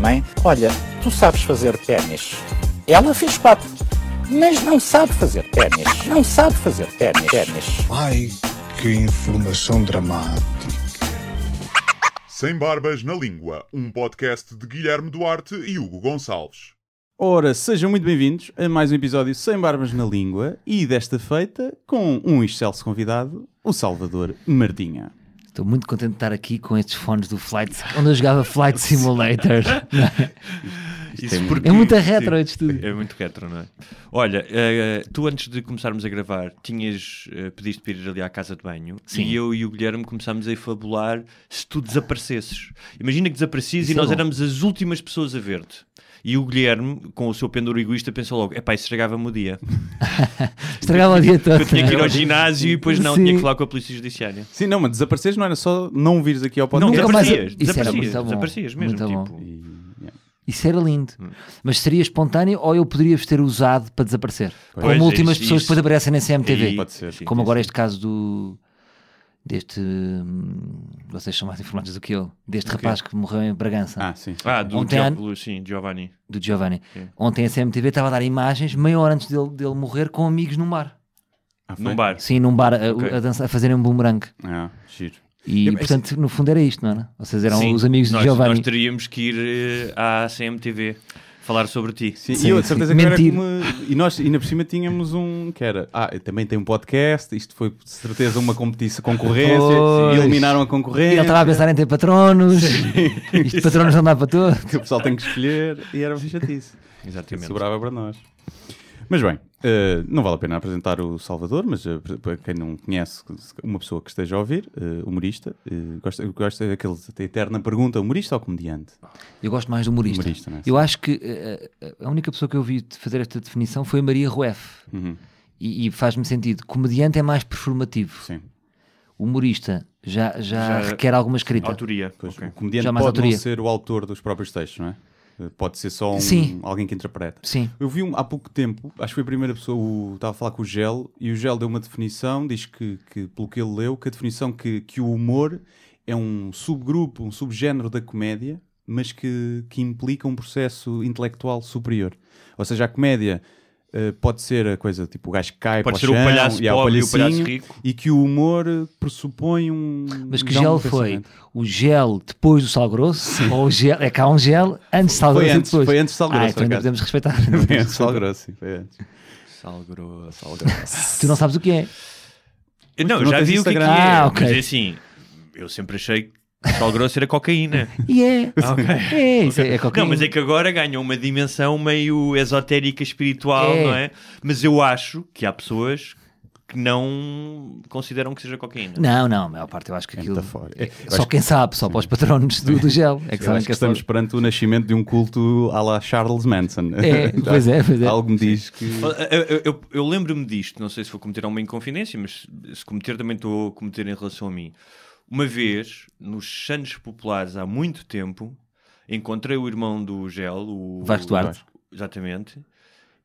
Mãe, olha, tu sabes fazer ténis. Ela fez quatro, mas não sabe fazer ténis. Não sabe fazer ténis. ténis. Ai, que informação dramática. Sem Barbas na Língua, um podcast de Guilherme Duarte e Hugo Gonçalves. Ora, sejam muito bem-vindos a mais um episódio Sem Barbas na Língua e desta feita com um excelso convidado, o Salvador Martinha. Estou muito contente de estar aqui com estes fones do Flight, onde eu jogava Flight Simulator. Isso é porque- É muito retro sim, este estúdio. É muito retro, não é? Olha, eh, tu antes de começarmos a gravar tinhas eh, pediste para ir ali à casa de banho Sim. e eu e o Guilherme começámos a fabular se tu desaparecesses. Imagina que desaparecias Isso e é nós bom. éramos as últimas pessoas a ver-te. E o Guilherme, com o seu pendor egoísta, pensou logo: epá, isso estragava-me o dia. Estragava o dia todo. Eu tinha que ir ao ginásio e depois não, Sim. tinha que falar com a Polícia Judiciária. Sim, não, mas desapareceres não era só não vires aqui ao Não, podcast. Nunca mais- desaparecias, Isso era desaparecias, desaparecias mesmo. Tipo, E, yeah. Isso era lindo. Mas seria espontâneo ou eu poderia-vos ter usado para desaparecer? Pois, Como é últimas isso, pessoas isso. depois aparecem na CMTV. Aí, Pode ser. sim, Como sim, agora sim. este caso do. Deste. hum, Vocês são mais informados do que eu. Deste rapaz que morreu em Bragança. Ah, sim. Ah, do Ontem Gio- sim, Giovanni. Do Giovanni. Sim. Ontem a CMTV estava a dar imagens meia hora antes dele, dele morrer com amigos num bar. Ah? Num bar. Sim, num bar a, Ok. a, dançar, a fazerem um boomerang. Ah, giro. E É, portanto, no fundo era isto, não era? Vocês eram Sim, os amigos nós, de Giovanni. Nós teríamos que ir eh, à CMTV falar sobre ti. Sim, Sim, e eu de sim. certeza que era Mentir. como... E nós, ainda por cima, tínhamos um que era... Ah, eu também tem um podcast, isto foi de certeza uma competição, concorrência, Pois. e eliminaram a E concorrência. ele estava a pensar em ter patronos. Isto de patronos não dá para todos. que o pessoal tem que escolher, e era uma chatice. Exatamente. Sobrava para nós. Mas bem, eh, não vale a pena apresentar o Salvador, mas eh, para quem não conhece, uma pessoa que esteja a ouvir, eh, humorista, eh, gosta, gosta daquele, da eterna pergunta, humorista ou comediante? Eu gosto mais do humorista. Humorista, é? Eu acho que a única pessoa que eu vi fazer esta definição foi a Maria Rueff. Uhum, E, e faz-me sentido. Comediante é mais performativo. sim. Humorista já, já, Já- requer alguma escrita. Autoria. Pois, ok. O comediante Já mais pode autoria. não ser o autor dos próprios textos, não é? Eh, Pode ser só um- Sim. alguém que interpreta. Sim. Eu vi um, há pouco tempo, acho que foi a primeira pessoa, o- estava a falar com o Gel, e o Gel deu uma definição, diz que, que pelo que ele leu, que a definição que, que o humor é um subgrupo, um subgénero da comédia, mas que, que implica um processo intelectual superior. Ou seja, a comédia eh, pode ser a coisa tipo o gajo que cai Pode para ser o chão, palhaço e pobre e o palhaço rico. e que o humor eh, pressupõe um... Mas que dá um gel foi? O gel depois do sal grosso? Ou o gel. É que há um gel antes do sal Foi grosso antes, depois. foi antes do sal grosso, Ah, então ainda podemos respeitar. Foi antes, sal grosso, sim, foi antes. Sal grosso, sal grosso. tu não sabes o que é. Não, eu não já vi o que é que Instagram. é. Ah, ok. Mas é assim, eu sempre achei que sal grosso era cocaína. E é. Ok. É, isso é, é qualquer Não, mas é que agora ganha uma dimensão meio esotérica, espiritual, É. não é? Mas eu acho que há pessoas que não consideram que seja cocaína. Não, não, a maior parte eu acho que É aquilo. É, eu só quem sabe, só para os patronos do, do gel. É que sabem que que é só- estamos perante o nascimento de um culto à la Charles Manson. É, pois é, pois é. Algo me diz que. Eu, eu- eu- eu lembro-me disto, não sei se vou cometer uma inconfidência, mas se cometer também estou a cometer em relação a mim. Uma vez, nos Santos Populares, há muito tempo, encontrei o irmão do Gel, o Vasco Duarte. Exatamente.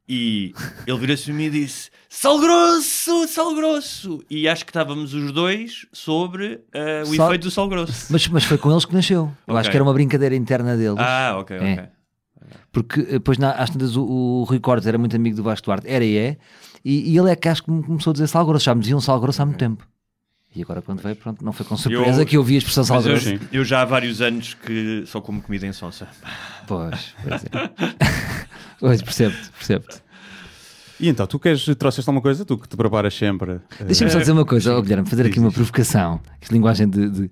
E ele virou-se e disse: Sal grosso, sal grosso. E acho que estávamos os dois sobre eh, o Sal- efeito do sal grosso. Mas, mas foi com eles que nasceu. Eu acho Ok. que era uma brincadeira interna deles. Ah, ok, ok. É. Porque eh, depois, na, às tantas, o, o Rui Cortes era muito amigo do Vasco Duarte, era e é, e, e ele é que acho que me começou a dizer sal grosso. Já me diziam sal grosso há muito tempo. E agora, quando veio, pronto, não foi com surpresa Eu- que eu ouvi a expressão sal Mas eu, eu já há vários anos que só como comida em sonsa. Pois, pois é. pois, percebo-te, percebo-te. E então, tu queres, trouxeste alguma coisa? Tu que te preparas sempre. eh, Deixa-me só dizer uma coisa, ó, Guilherme, fazer aqui uma provocação, que linguagem de, de-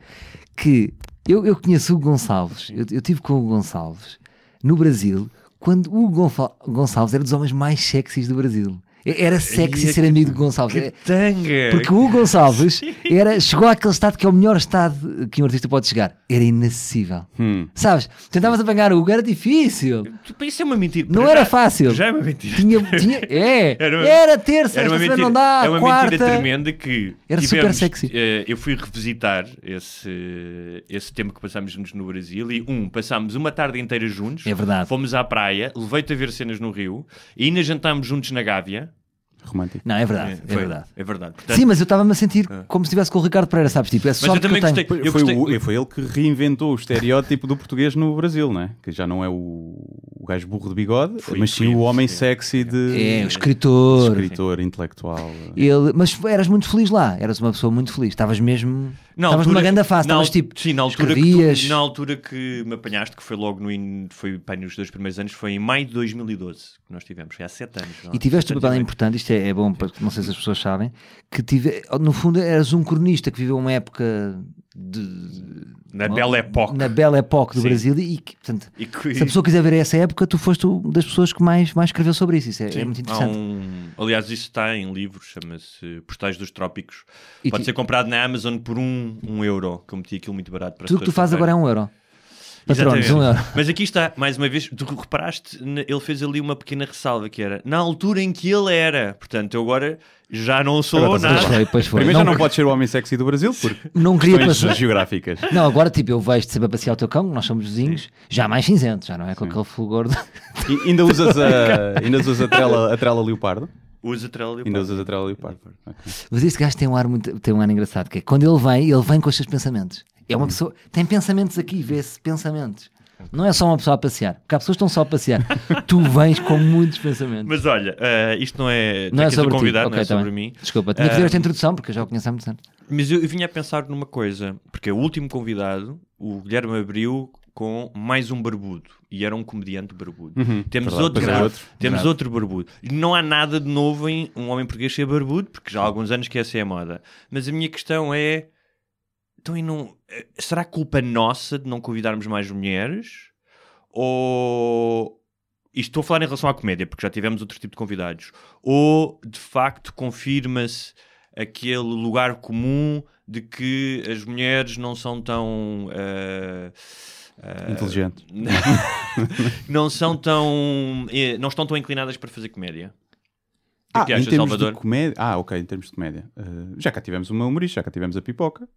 que eu, eu conheço o Gonçalves, eu, eu tive com o Gonçalves no Brasil, quando o Gonçalves era dos homens mais sexys do Brasil. Era sexy ser que- amigo de Gonçalves. É- Tanga! Porque o Gonçalves era, chegou àquele estado que é o melhor estado que um artista pode chegar. Era inacessível. Hum. Sabes? Tentavas apanhar o Hugo, era difícil. Isso é uma mentira. Não era já- fácil. Já é uma mentira. Tinha, tinha, é, Era era, uma- terça, Era uma mentira, não dá, é uma quarta. mentira tremenda que Era super tivemos, sexy. eh, eu fui revisitar esse, esse tempo que passámos juntos no Brasil e um, passámos uma tarde inteira juntos. É verdade. Fomos à praia, levei-te a ver cenas no Rio e ainda jantámos juntos na Gávea. Romântico. Não, é verdade, é, foi, verdade. É verdade. Portanto, Sim, mas eu estava-me a sentir como se estivesse com o Ricardo Pereira, sabes? Tipo, é eu só que também eu tenho. gostei. Eu foi, gostei- o- foi ele que reinventou o estereótipo do português no Brasil, não é? Que já não é o, o gajo burro de bigode, Foi mas sim o homem sim. sexy de É, o escritor. escritor intelectual. Ele, mas eras muito feliz lá, eras uma pessoa muito feliz. Estavas mesmo. Na Estavas numa altura- grande fase, estavas al- tipo. Sim, na altura, que escrevias. tu, na altura que me apanhaste, que foi logo no. in- Foi pá, nos dois primeiros anos, foi em maio de 2012 que nós tivemos, foi há sete anos. não? E tiveste Sete um papel importante, isto é, é bom, para- não sei se as pessoas sabem, que tive, no fundo eras um cronista que viveu uma época de. Na uma- Belle Époque. Na Belle Époque do Sim. Brasil e, que, portanto, E que- se a pessoa quiser ver essa época, tu foste uma das pessoas que mais, mais escreveu sobre isso. Isso é, é muito interessante. um- aliás, isso está em livros, chama-se Postais dos Trópicos. E Pode ser comprado na Amazon por um, um euro, que eu meti aquilo muito barato para Tudo que tu fazes agora é um euro. Patronos, um euro. Mas aqui está, mais uma vez, tu reparaste, ele fez ali uma pequena ressalva que era na altura em que ele era. Portanto, eu agora já não sou Agora estás a Pois nada. foi, pois foi. Primeiro Não, já não pode ser o homem sexy do Brasil, porque não queria passar. geográficas. Não, agora tipo, eu vejo-te sempre a passear o teu cão, nós somos vizinhos, já mais cinzento, já não é com aquele fulgor de... E ainda usas a, ainda usas a trela, a trela leopardo? Usa trela de Ainda usas a trela leopardo. Ok. Mas este gajo tem um ar muito, tem um ar engraçado, que é quando ele vem, ele vem com os seus pensamentos. É uma pessoa, tem pensamentos aqui, vê-se pensamentos. Não é só uma pessoa a passear, porque há pessoas que estão só a passear. tu vens com muitos pensamentos. Mas olha, eh, isto não é. não é sobre ti. convidado, Ok, não é tá sobre bem. mim. Desculpa, tinha que fazer Ah, esta introdução, porque eu já o conheço há muitos anos. Mas eu, eu vinha a pensar numa coisa, porque o último convidado, o Guilherme abriu com mais um barbudo, e era um comediante barbudo. Uhum, temos verdade, outro, pois é, outro. temos Verdade. outro barbudo. Não há nada de novo em um homem português ser barbudo, porque já há alguns anos que essa é a moda. Mas a minha questão é, então e não, eh, será culpa nossa de não convidarmos mais mulheres? Ou... Isto estou a falar em relação à comédia, porque já tivemos outro tipo de convidados. Ou, de facto, confirma-se aquele lugar comum de que as mulheres não são tão. eh, eh, Inteligente. não são tão. não estão tão inclinadas para fazer comédia. Ah, é que em termos Salvador? de comédia. Ah, ok, em termos de comédia. Uh, já cá tivemos uma humorista, já cá tivemos a Pipoca,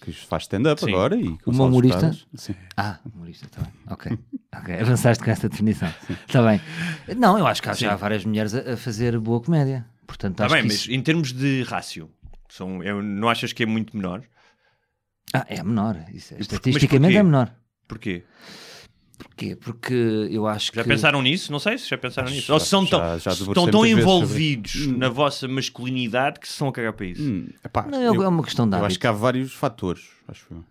que faz stand-up agora. E Uma humorista? Sim. Ah, humorista, está bem. Ok. Ok, avançaste com esta definição. Está bem. Não, eu acho que há já várias mulheres a, a fazer boa comédia. Portanto, Está acho bem, que mas isso... em termos de rácio, são, eu, não achas que é muito menor? Ah, é menor. Isso, é- estatisticamente é menor. Porquê? Porquê? Porque eu acho Já que... pensaram nisso? Não sei se já pensaram Acho nisso. já- Ou são já- tão, já estão tão envolvidos na vossa masculinidade que se estão a cagar para isso. Hum, epá, Não, é- é uma questão de Eu acho hábito. que há vários fatores, acho eu.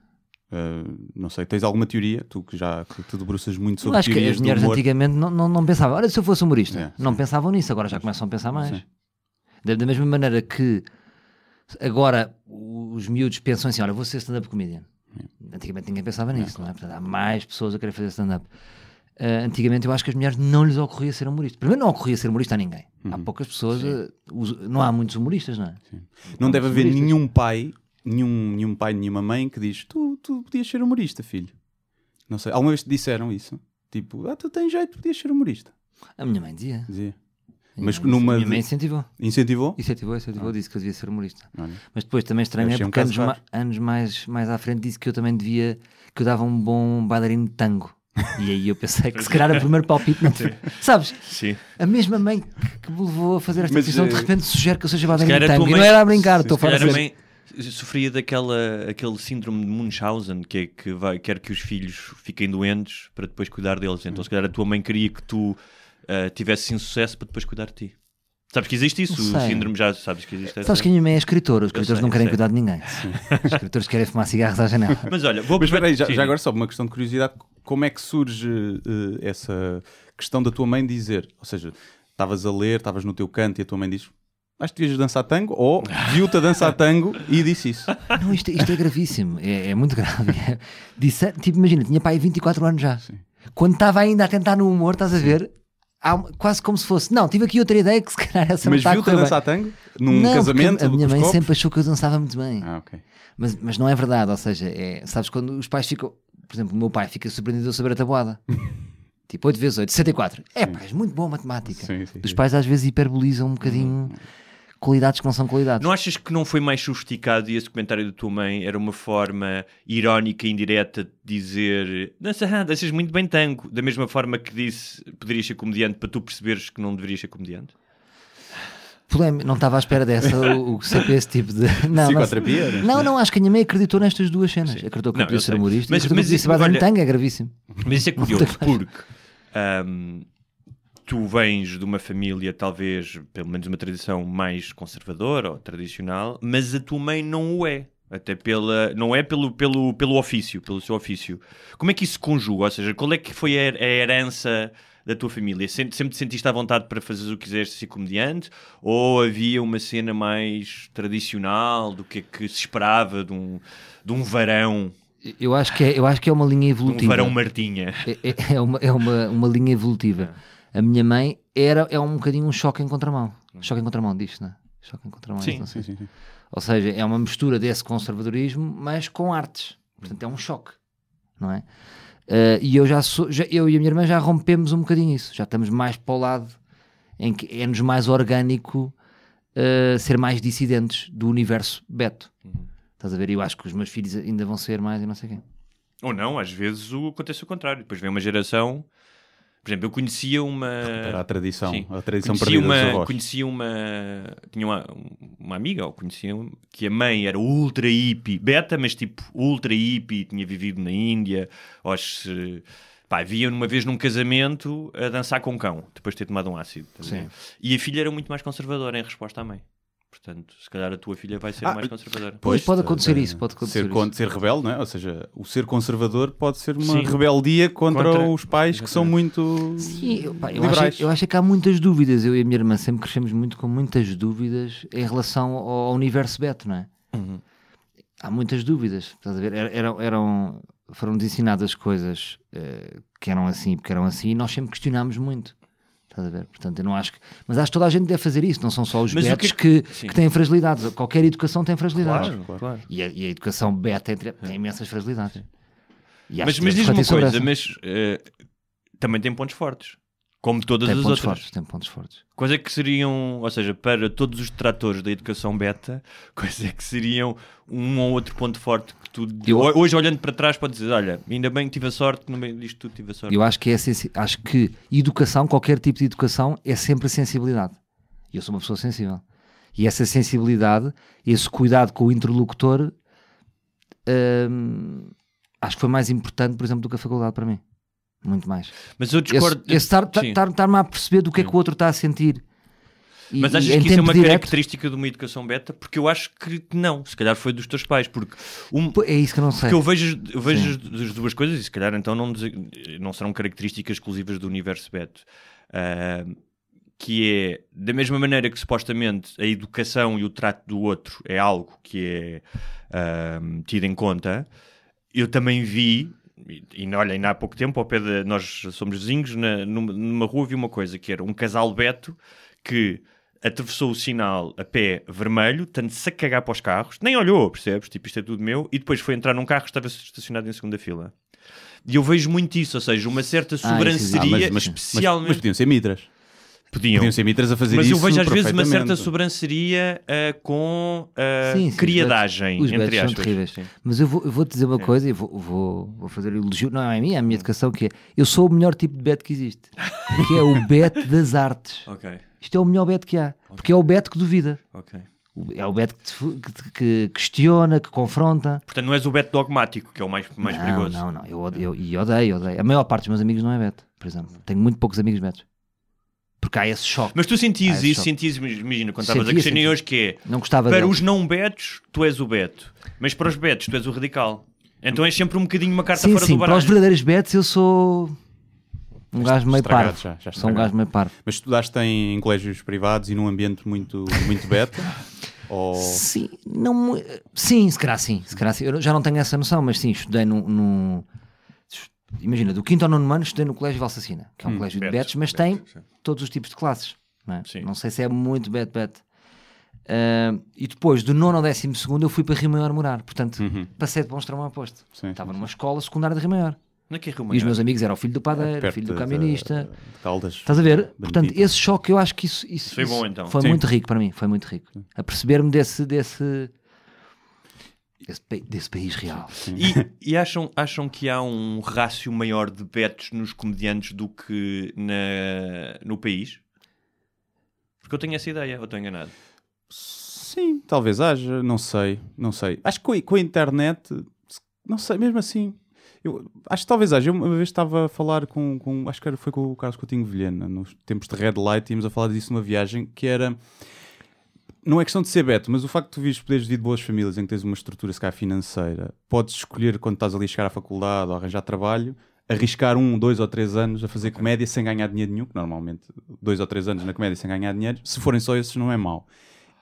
Uh, não sei, tens alguma teoria? Tu que já que te debruças muito Eu sobre acho que teorias as do mulheres humor. antigamente não, não, não pensavam. Olha, se eu fosse humorista, É, não pensavam nisso, agora já começam a pensar mais. Sim. Da, da mesma maneira que agora os miúdos pensam assim: olha, vou ser stand-up comedian. Antigamente ninguém pensava nisso, não é? Portanto, há mais pessoas a querer fazer stand-up. Ah, antigamente eu acho que as mulheres não lhes ocorria ser humorista. Primeiro, não ocorria ser humorista a ninguém. Uhum. Há poucas pessoas, os- não há muitos humoristas, não é? Não deve haver humoristas. nenhum pai, nenhum, nenhum pai, nenhuma mãe que diz tu, tu podias ser humorista, filho. Não sei, alguma vez te disseram isso? Tipo, ah, tu tens jeito, podias ser humorista. A minha mãe dizia. Dizia. Mas minha mãe- numa minha mãe incentivou. Incentivou? Incentivou, incentivou, disse que eu devia ser humorista. Olha. Mas depois também estranho é um porque caso anos, ma- anos mais, mais à frente disse que eu também devia, que eu dava um bom bailarino de tango. E aí eu pensei que se calhar o primeiro palpite não te... Sabes? Sim. A mesma mãe que, me levou a fazer esta decisão de eh, repente sugere que eu seja Se bailarino de tango. tua E mãe- não era a brincar, estou a mãe sofria daquela aquele síndrome de Munchausen que é que vai, quer que os filhos fiquem doentes para depois cuidar deles. Então, se calhar a tua mãe queria que tu ah, tivesses insucesso para depois cuidar de ti. Sabes que existe isso? O síndrome já sabes que existe. essa- Sabes que a minha mãe é escritora, os escritores sei, não querem sei. cuidar de ninguém. Os escritores querem fumar cigarros à janela. Mas olha, vou Mas espera aí, já, Sim, já agora só uma questão de curiosidade, como é que surge eh, essa questão da tua mãe dizer, ou seja, estavas a ler, estavas no teu canto e a tua mãe diz acho que devias dançar tango, ou viu-te a dançar tango e disse isso. Não, isto, isto é gravíssimo, é, é muito grave. Disse, tipo, imagina, tinha pai 24 anos já. Quando estava ainda a tentar no humor, estás a ver? Há quase como se fosse, não, tive aqui outra ideia que se calhar essa Mas não está a viu-te a dançar tango? Num Não, casamento? A minha mãe copos? sempre achou que eu dançava muito bem. Ah, ok. Mas, mas não é verdade, ou seja, é, sabes quando os pais ficam, por exemplo, o meu pai fica surpreendido a saber a tabuada. tipo 8 vezes 8, 64. É pá, és muito bom a matemática. Sim, sim, Os pais às vezes hiperbolizam um bocadinho qualidades que não são qualidades. Não achas que não foi mais sofisticado e esse comentário da tua mãe era uma forma irónica e indireta de dizer dança, ah, danças muito bem tango, da mesma forma que disse poderias ser comediante para tu perceberes que não deverias ser comediante? Polém- não estava à espera dessa, o, o sempre esse tipo de. Não, Psicoterapia, Não, não, não, acho que a minha mãe acreditou nestas duas cenas. Acreditou que Não, eu podia ser humorista Mas- mas, mas isso- olha- tango, é gravíssimo. Mas isso é curioso porque ahm, tu vens de uma família, talvez, pelo menos uma tradição mais conservadora ou tradicional, mas a tua mãe não o é. Até pela. Não é pelo, pelo, pelo ofício, pelo seu ofício. Como é que isso se conjuga? Ou seja, qual é que foi a, herança da tua família? Sempre, sempre te sentiste à vontade para fazer o que quiseres ser comediante? Ou havia uma cena mais tradicional do que é que se esperava de um, de um varão? Eu acho que é, eu acho que é uma linha De um evolutiva. varão Martinha? É, é- é uma, é uma, uma linha evolutiva. A minha mãe era, é um bocadinho um choque em contramão. Choque em contramão, diz não é? Choque em contramão. Sim. Sim, sim, sim. Ou seja, é uma mistura desse conservadorismo, mas com artes. Portanto, é um choque, não é? Eh, e eu já sou, já- eu e a minha irmã já rompemos um bocadinho isso. Já estamos mais para o lado em que é-nos mais orgânico eh, ser mais dissidentes do universo Beto. Estás a ver? Eu acho que os meus filhos ainda vão ser mais e não sei quem. Ou não, às vezes o, acontece o contrário. Depois vem uma geração. Por exemplo, eu conhecia uma. Era a tradição, Sim. a tradição conhecia uma, conhecia uma. Tinha uma, uma amiga, ou conhecia que a mãe era ultra hippie, beta, mas tipo ultra hippie, tinha vivido na Índia. Se. Pá, via uma vez num casamento a dançar com um cão, depois de ter tomado um ácido. a ver? Sim. E a filha era muito mais conservadora em resposta à mãe. Portanto, se calhar a tua filha vai ser Ah, mais conservadora. Pois, pode acontecer isso, pode acontecer ser, isso. ser rebelde, não é? Ou seja, o ser conservador pode ser uma Sim. rebeldia contra, Contra- os pais que são muito Sim, eu, pá, eu liberais. acho, eu acho que há muitas dúvidas. Eu e a minha irmã sempre crescemos muito com muitas dúvidas em relação ao, ao universo Beto, não é? Uhum. Há muitas dúvidas. Estás a ver? Era- Eram, eram, foram-nos ensinadas coisas eh, que eram assim, porque eram assim, e nós sempre questionámos muito. Estás a ver? Portanto, eu não acho que. Mas acho que toda a gente deve fazer isso, não são só os Mas betos que é que, que- que têm fragilidades. Qualquer educação tem fragilidades. Claro, claro. E, a, e a educação beta tem, tem imensas fragilidades. Mas, mas diz-me uma coisa, mas eh, também tem pontos fortes. Como todas Tem as outras. fortes, tem pontos fortes. Quais é que seriam, ou seja, para todos os detratores da educação beta, quais é que seriam um ou outro ponto forte Eu- hoje olhando para trás, podes dizer: Olha, ainda bem que tive a sorte, no meio disto tudo tive a sorte. Eu acho que é acho que educação, qualquer tipo de educação, é sempre sensibilidade. E eu sou uma pessoa sensível. E essa sensibilidade, esse cuidado com o interlocutor, hum, acho que foi mais importante, por exemplo, do que a faculdade para mim. Muito mais. Mas eu discordo. esse estar-me a perceber do que é que o outro está a sentir. E- Mas achas que isso é uma direto- característica de uma educação beta? Porque eu acho que não. Se calhar foi dos teus pais. Porque, um, É isso que eu não sei. porque eu vejo, eu vejo as, as duas coisas e se calhar então não, não serão características exclusivas do universo beto. Ah, que é, da mesma maneira que supostamente a educação e o trato do outro é algo que é ah, tido em conta, eu também vi, e, e olha, ainda há pouco tempo, ao pé de, nós somos vizinhos, na, numa, numa rua vi uma coisa que era um casal beto que atravessou o sinal a pé vermelho, tanto-se a cagar para os carros, nem olhou, percebes? Tipo, isto é tudo meu, e depois foi entrar num carro que estava estacionado em segunda fila. E eu vejo muito isso, ou seja, uma certa Ah, isso sobranceria, existe. mas, mas, especialmente... mas podiam ser mitras. Podiam. Podiam ser mitras a fazer Mas isso eu vejo às vezes uma certa sobranceria ah, com ah, Sim, sim, criadagem, os entre betos são aspas. terríveis. Sim. Mas eu vou, eu vou te dizer uma coisa e vou, vou, vou fazer elogio, não é a minha, é a minha educação, que é eu sou o melhor tipo de beto que existe, que é o beto das artes. Ok, Isto é o melhor beto que há, porque é o beto que duvida, é o beto que, te que questiona, que confronta. Portanto, não és o beto dogmático, que é o mais, mais não, perigoso. não, não, eu, odeio- eu, e odeio, odeio. A maior parte dos meus amigos não é beto, por exemplo. Tenho muito poucos amigos betos. Porque há esse choque. Mas tu sentias isso, sentias, imagina, quando estavas a crescer nem sentia. hoje, que é Não gostava para deles. os não betos, tu és o beto, mas para os betos, tu és o radical. Então és sempre um bocadinho uma carta Sim, fora sim, do para os baralho. verdadeiros betos eu sou um gajo meio parvo. já, já Sou um gajo meio parvo. Mas estudaste em, em colégios privados e num ambiente muito, muito beta? Ou... Sim, não, sim, se calhar sim, se calhar sim. Eu já não tenho essa noção, mas sim, estudei num, num- imagina, do quinto ao nono ano estudei no Colégio Valsacina, que é um Hum, colégio de betos, mas tem sim. todos os tipos de classes. Não, é? Não sei se é muito bet bet. Ah, e depois, do nono ao décimo segundo, eu fui para Rio Maior morar. Portanto, passei de bom extremo a oposto. Uhum. Sim, Estava sim, numa escola secundária de Rio Maior. É é Rio E os Maior? meus amigos eram o filho do padeiro, o filho do camionista. de Caldas. Estás a ver? Portanto, esse choque eu acho que isso, isso, Foi bom, então. foi muito rico para mim. Foi muito rico. A perceber-me desse, desse, desse, pa- desse país real. E, e acham, acham que há um rácio maior de betos nos comediantes do que na, no país? Porque eu tenho essa ideia, ou estou enganado? Sim, talvez haja, não sei, não sei. Acho que com a, com a internet, não sei, mesmo assim. Eu, acho que talvez haja. Eu uma vez estava a falar com, com acho que era- foi com o Carlos Coutinho Vilhena, nos tempos de Red Light, íamos a falar disso numa viagem que era. Não é questão de ser beto, mas o facto de tu vires poderes vir de boas famílias em que tens uma estrutura se calhar financeira, podes escolher quando estás ali a chegar à faculdade ou arranjar trabalho, arriscar um, dois ou três anos a fazer comédia sem ganhar dinheiro nenhum, que normalmente dois ou três anos na comédia sem ganhar dinheiro, se forem só esses não é mau.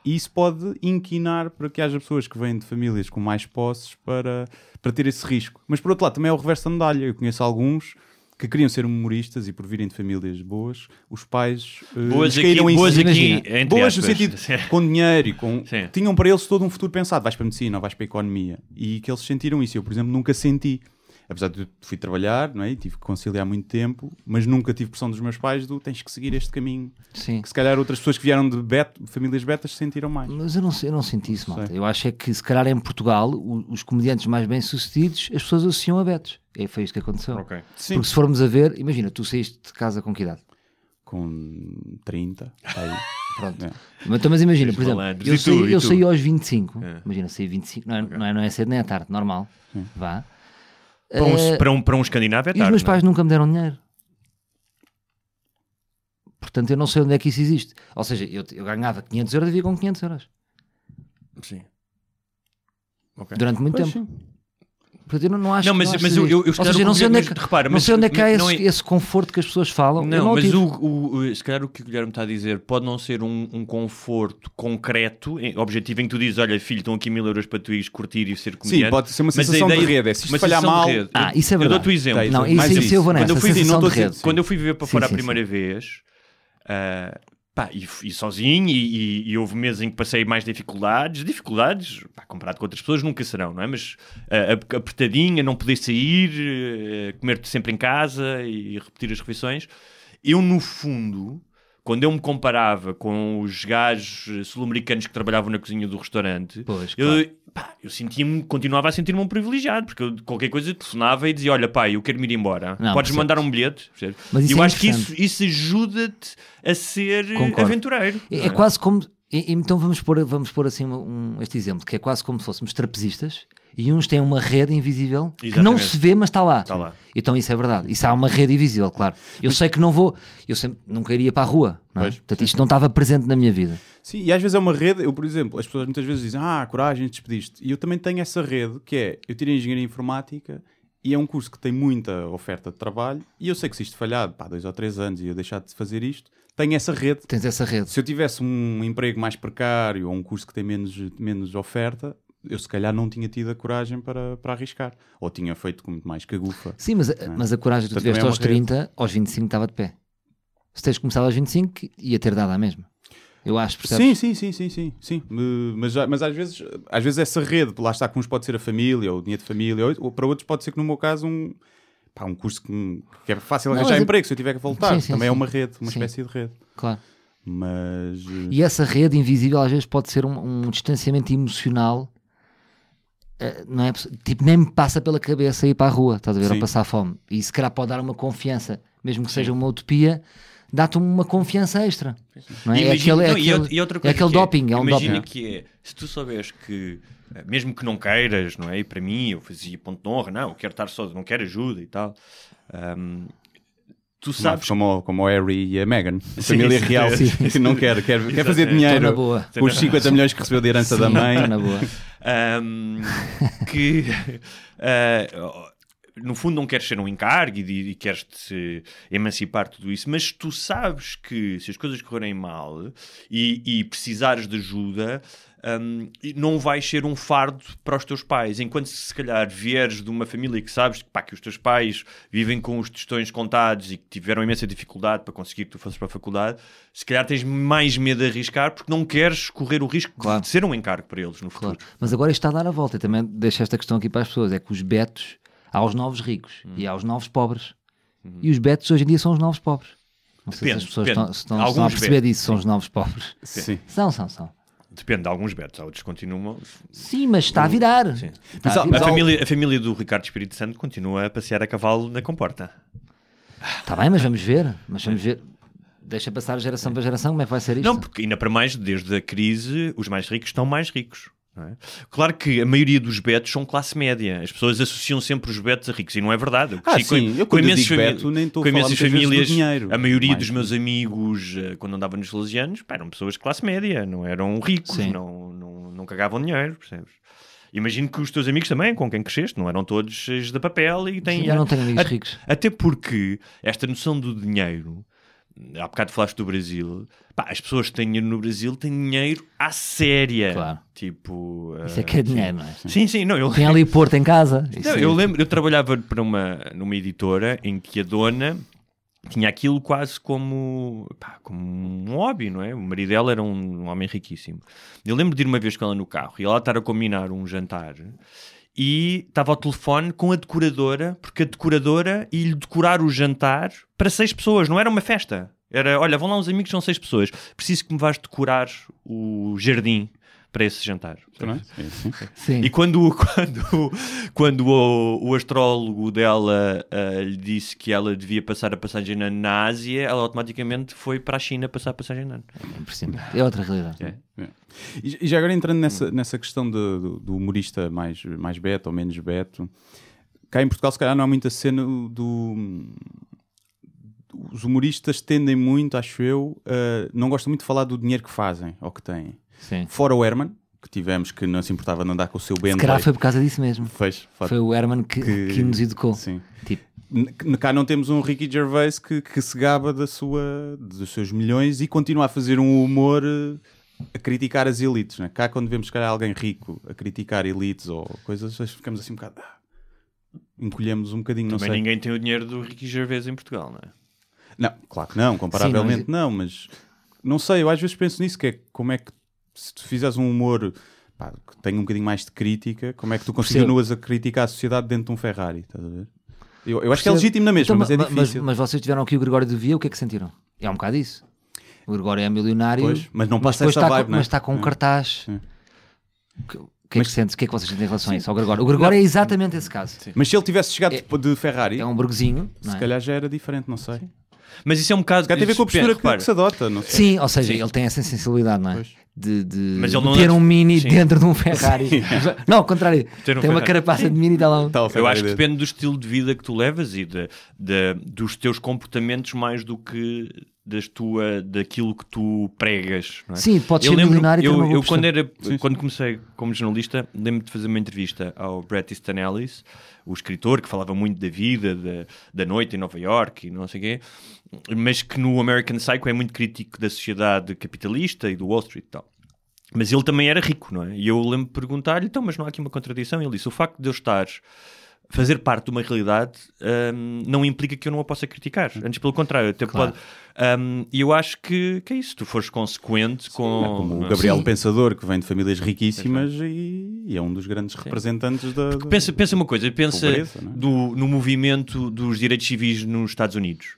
E isso pode inquinar para que haja pessoas que vêm de famílias com mais posses para, para ter esse risco. Mas por outro lado, também é o reverso da medalha. Eu conheço alguns que queriam ser humoristas e por virem de famílias boas, os pais eh, Boas aqui, caíram em boas aqui, boas no sentido com dinheiro e com Sim. tinham para eles todo um futuro pensado, vais para a medicina ou vais para a economia e que eles sentiram isso. Eu, por exemplo, nunca senti. Apesar de eu fui trabalhar, não é? E tive que conciliar muito tempo, mas nunca tive pressão dos meus pais do tens que seguir este caminho. Sim. Que se calhar outras pessoas que vieram de bet, famílias betas sentiram mais. Mas eu não, eu não senti isso, malta. Sei. Eu acho é que, se calhar, em Portugal, o- os comediantes mais bem-sucedidos, as pessoas associam a betos. E foi isto que aconteceu. Ok. Sim. Porque se formos a ver, imagina, tu saíste de casa com que idade? Com 30, aí. Pronto. É. Mas, então, mas imagina, por exemplo, eu tu? saí, eu saí aos 25. É. Imagina, saí 25. Não é, não, é, não é cedo nem é tarde, normal. Vá. Para um, Eh, para um, para um escandinavo é e os tarde. meus não é? pais nunca me deram dinheiro. Portanto, eu não sei onde é que isso existe. Ou seja, eu, eu ganhava 500 euros e vivia com 500 euros. Sim. Ok. Durante muito Pois tempo. sim. Portanto, eu não, não acho Não, que mas- não acho mas que eu- eu- eu, Ou seja, eu não sei onde é que, mas repara, não sei onde é que há esse, não é- esse conforto que as pessoas falam. eu Não, não mas o, o, o- se calhar o que o Guilherme está a dizer pode não ser um, um conforto concreto, em- objetivo em que tu dizes: Olha, filho, estão aqui mil euros para tu ires curtir e ser comediante. Sim, pode ser uma sensação de ideia- rede. É, se isto uma falhar de mal- rede. Ah, Eu- isso é Eu verdade. dou-te o exemplo. Não, isso, isso. isso eu vou nessa. Quando eu fui, não de rede. quando eu fui viver para fora a primeira vez, ah, pá, e, e sozinho, e, e- e houve meses em que passei mais dificuldades. Dificuldades, pá, comparado com outras pessoas, nunca serão, não é? Mas ap- apertadinha, não poder sair, eh, comer sempre em casa e repetir as refeições. Eu, no fundo, quando eu me comparava com os gajos sul-americanos que trabalhavam na cozinha do restaurante, Pois, eu, claro. pá, eu sentia-me, continuava a sentir-me um privilegiado, porque eu, qualquer coisa telefonava e dizia: Olha, pai, eu quero me ir embora. Não, Podes mandar um bilhete. Mas isso eu é acho que isso, isso ajuda-te a ser Concordo. aventureiro. É, é quase como. Então vamos pôr, vamos pôr assim um, este exemplo, que é quase como se fôssemos trapezistas e uns têm uma rede invisível que não Exatamente. se vê, mas está lá. Está lá. Então isso é verdade. Isso há uma rede invisível, claro. Eu sei que não vou, eu sempre nunca iria para a rua. Não é? Pois. Portanto, isto não estava presente na minha vida. Sim, e às vezes é uma rede, eu por exemplo, as pessoas muitas vezes dizem, ah, coragem, despediste. E eu também tenho essa rede, que é, eu tirei Engenharia Informática e é um curso que tem muita oferta de trabalho e eu sei que se isto falhar, pá, dois ou três anos e eu deixar de fazer isto, tenho essa rede. Tens essa rede. Se eu tivesse um emprego mais precário ou um curso que tem menos, menos oferta, eu se calhar não tinha tido a coragem para, para arriscar. Ou tinha feito com muito mais cagufa. Sim, mas, a- mas a coragem que tu tiveste é aos uma rede. 30, aos 25 estava de pé. Se tens começado aos 25, ia ter dado à mesma. Eu acho, percebes? Sim, sim, sim, sim, sim. Me- Mas, mas às vezes, às vezes essa rede, lá está, que uns pode ser a família, ou o dinheiro de família, ou, para outros pode ser que no meu caso um, pá, um curso que, me- que é fácil Não, arranjar é- emprego se eu tiver que voltar. Também é uma rede, uma espécie de rede. Claro. Mas eh, E essa rede invisível às vezes pode ser um, um distanciamento emocional. Eh, não é? Tipo, nem me passa pela cabeça ir para a rua, estás a ver? Ou Sim. passar fome. E se calhar pode dar uma confiança, mesmo que seja uma utopia, dá-te uma confiança extra. Não é? E É imagina- aquele, é não, aquele, outra- e outra é coisa aquele que é, doping, é um imagina doping. que é, se tu souberes que, eh, mesmo que não queiras, não é? E para mim, eu fazia ponto de honra, não, eu quero estar só, não quero ajuda e tal. ahm, tu sabes como, como o Harry e a Meghan, a Sim, família sim, real, sim. que não quer, quer, quer fazer dinheiro com os 50 milhões que recebeu de herança da mãe. estou na boa. Ahm, que ah, no fundo não queres ser um encargo e, e queres-te emancipar de tudo isso, mas tu sabes que se as coisas correrem mal e, e precisares de ajuda, hum, e não vais ser um fardo para os teus pais. Enquanto se, se calhar vieres de uma família que sabes pá, que os teus pais vivem com os tostões contados e que tiveram imensa dificuldade para conseguir que tu fosses para a faculdade, se calhar tens mais medo de arriscar porque não queres correr o risco Claro. de ser um encargo para eles no futuro. Claro. Mas agora isto está a dar a volta. E também deixo esta questão aqui para as pessoas: é que os betos, há os novos ricos Hum. e há os novos pobres. E os betos hoje em dia são os novos pobres. Não sei Depende, se as pessoas depende. estão, estão, estão a Alguns perceber betos, disso, são os novos pobres. Sim. São, são, são. Depende de alguns betos, outros continuam. Sim, mas está a virar. Sim. Está Mas a virar. A família, a família do Ricardo Espírito Santo continua a passear a cavalo na comporta. Está bem, mas vamos ver. Mas vamos ver. Deixa passar geração para geração, como é que vai ser isto? Não, porque ainda para mais, desde a crise, os mais ricos estão mais ricos. Não é? Claro que a maioria dos betos são classe média. As pessoas associam sempre os betos a ricos e não é verdade. Eu Ah, cresci com- sim. Eu com imensas vezes do famílias. dinheiro. A maioria Mais dos do- meus amigos, eh, quando andava nos salesianos, eram pessoas de classe média, não eram ricos, Sim. não, não, não cagavam dinheiro, percebes? Imagino que os teus amigos também, com quem cresceste, não eram todos cheios de papel e têm. Sim, eu não tenho amigos A- ricos. Até porque esta noção do dinheiro, há bocado falaste do Brasil, pá, as pessoas que têm dinheiro no Brasil têm dinheiro à séria. Claro. Tipo. Isso é eh, que é dinheiro, não é? Sim, sim, não, eu, Tem ali Porto em casa. Não, é- eu lembro, eu trabalhava para uma, numa editora em que a dona tinha aquilo quase como, pá, como um hobby, não é? O marido dela era um, um homem riquíssimo. Eu lembro de ir uma vez com ela no carro e ela estar a combinar um jantar e estava ao telefone com a decoradora, porque a decoradora ia-lhe decorar o jantar para seis pessoas, não era uma festa. Era, olha, vão lá uns amigos, são seis pessoas. Preciso que me vás decorar o jardim para esse jantar. Não é? Sim, sim. E quando, quando, quando o, o astrólogo dela ah, lhe disse que ela devia passar a passagem ano na Ásia, ela automaticamente foi para a China passar a passagem ano. Impressionante. É outra realidade. É. E, e já agora entrando nessa, nessa questão de- do, do humorista mais, mais beto ou menos beto, cá em Portugal se calhar não há muita cena do... Os humoristas tendem muito, acho eu, a- não gostam muito de falar do dinheiro que fazem ou que têm. Sim. Fora o Herman, que tivemos que não se importava de andar com o seu Se Bentley. calhar foi por causa disso mesmo. Fez, Foi o Herman que, que- que nos educou. Sim. Tipo, Cá não temos um Ricky Gervais que, que se gaba da sua, dos seus milhões e continua a fazer um humor eh, a criticar as elites. Né? Cá, quando vemos se calhar, alguém rico a criticar elites ou coisas, ficamos assim um bocado. ah, encolhemos um bocadinho, não Também sei. ninguém tem o dinheiro do Ricky Gervais em Portugal, não é? Não, claro que não, comparavelmente Sim, não, mas não sei, eu às vezes penso nisso, que é como é que se tu fizeres um humor pá, que tenha um bocadinho mais de crítica, como é que tu continuas a criticar a sociedade dentro de um Ferrari, estás a ver? Eu, eu acho que é legítimo na mesma, Então, mas é difícil. Mas, vocês tiveram aqui o Gregório de Via, o que é que sentiram? É um bocado isso. O Gregório é milionário, Pois, mas não passa depois essa vibe, com, não é? mas está com um É. cartaz. Sim. O que, o que é que sentes? O que é que vocês sentem em relação a isso? Ao Gregório. O Gregório é exatamente esse caso. Mas se ele tivesse chegado É- de- de Ferrari, É um burguesinho, não se é? calhar já era diferente, não sei. Mas isso é um bocado. Tem a ver com a postura que, que se adota, não sei. Sim, ou seja, ele tem essa sensibilidade, não é? Pois. De, de, Mas ele de não ter é- um Mini Sim. dentro de um Ferrari. Não, ao contrário. Ter um tem uma Ferrari. carapaça de Mini e está lá um... Tá, Eu acho que depende do estilo de vida que tu levas e de, de- dos teus comportamentos mais do que das tua, daquilo que tu pregas. Não é? Sim, podes eu ser lembro, milionário e ter eu, uma boa eu quando, era, quando comecei como jornalista, lembro de fazer uma entrevista ao Bret Easton Ellis, o escritor que falava muito da vida, da, da noite em Nova York e não sei o quê, mas que no American Psycho é muito crítico da sociedade capitalista e do Wall Street e tal. Mas ele também era rico, não é? E eu lembro de perguntar-lhe, então, mas não há aqui uma contradição? Ele disse, o facto de eu estar fazer parte de uma realidade hum, não implica que eu não a possa criticar. Antes, pelo contrário, até Claro. pode... hum, E eu acho que, que é isso. Tu fores consequente com... É como o Gabriel Sim. Pensador, que vem de famílias riquíssimas e, e é um dos grandes representantes da. Pensa, pensa uma coisa, pensa Pobreza, é? do, no movimento dos direitos civis nos Estados Unidos.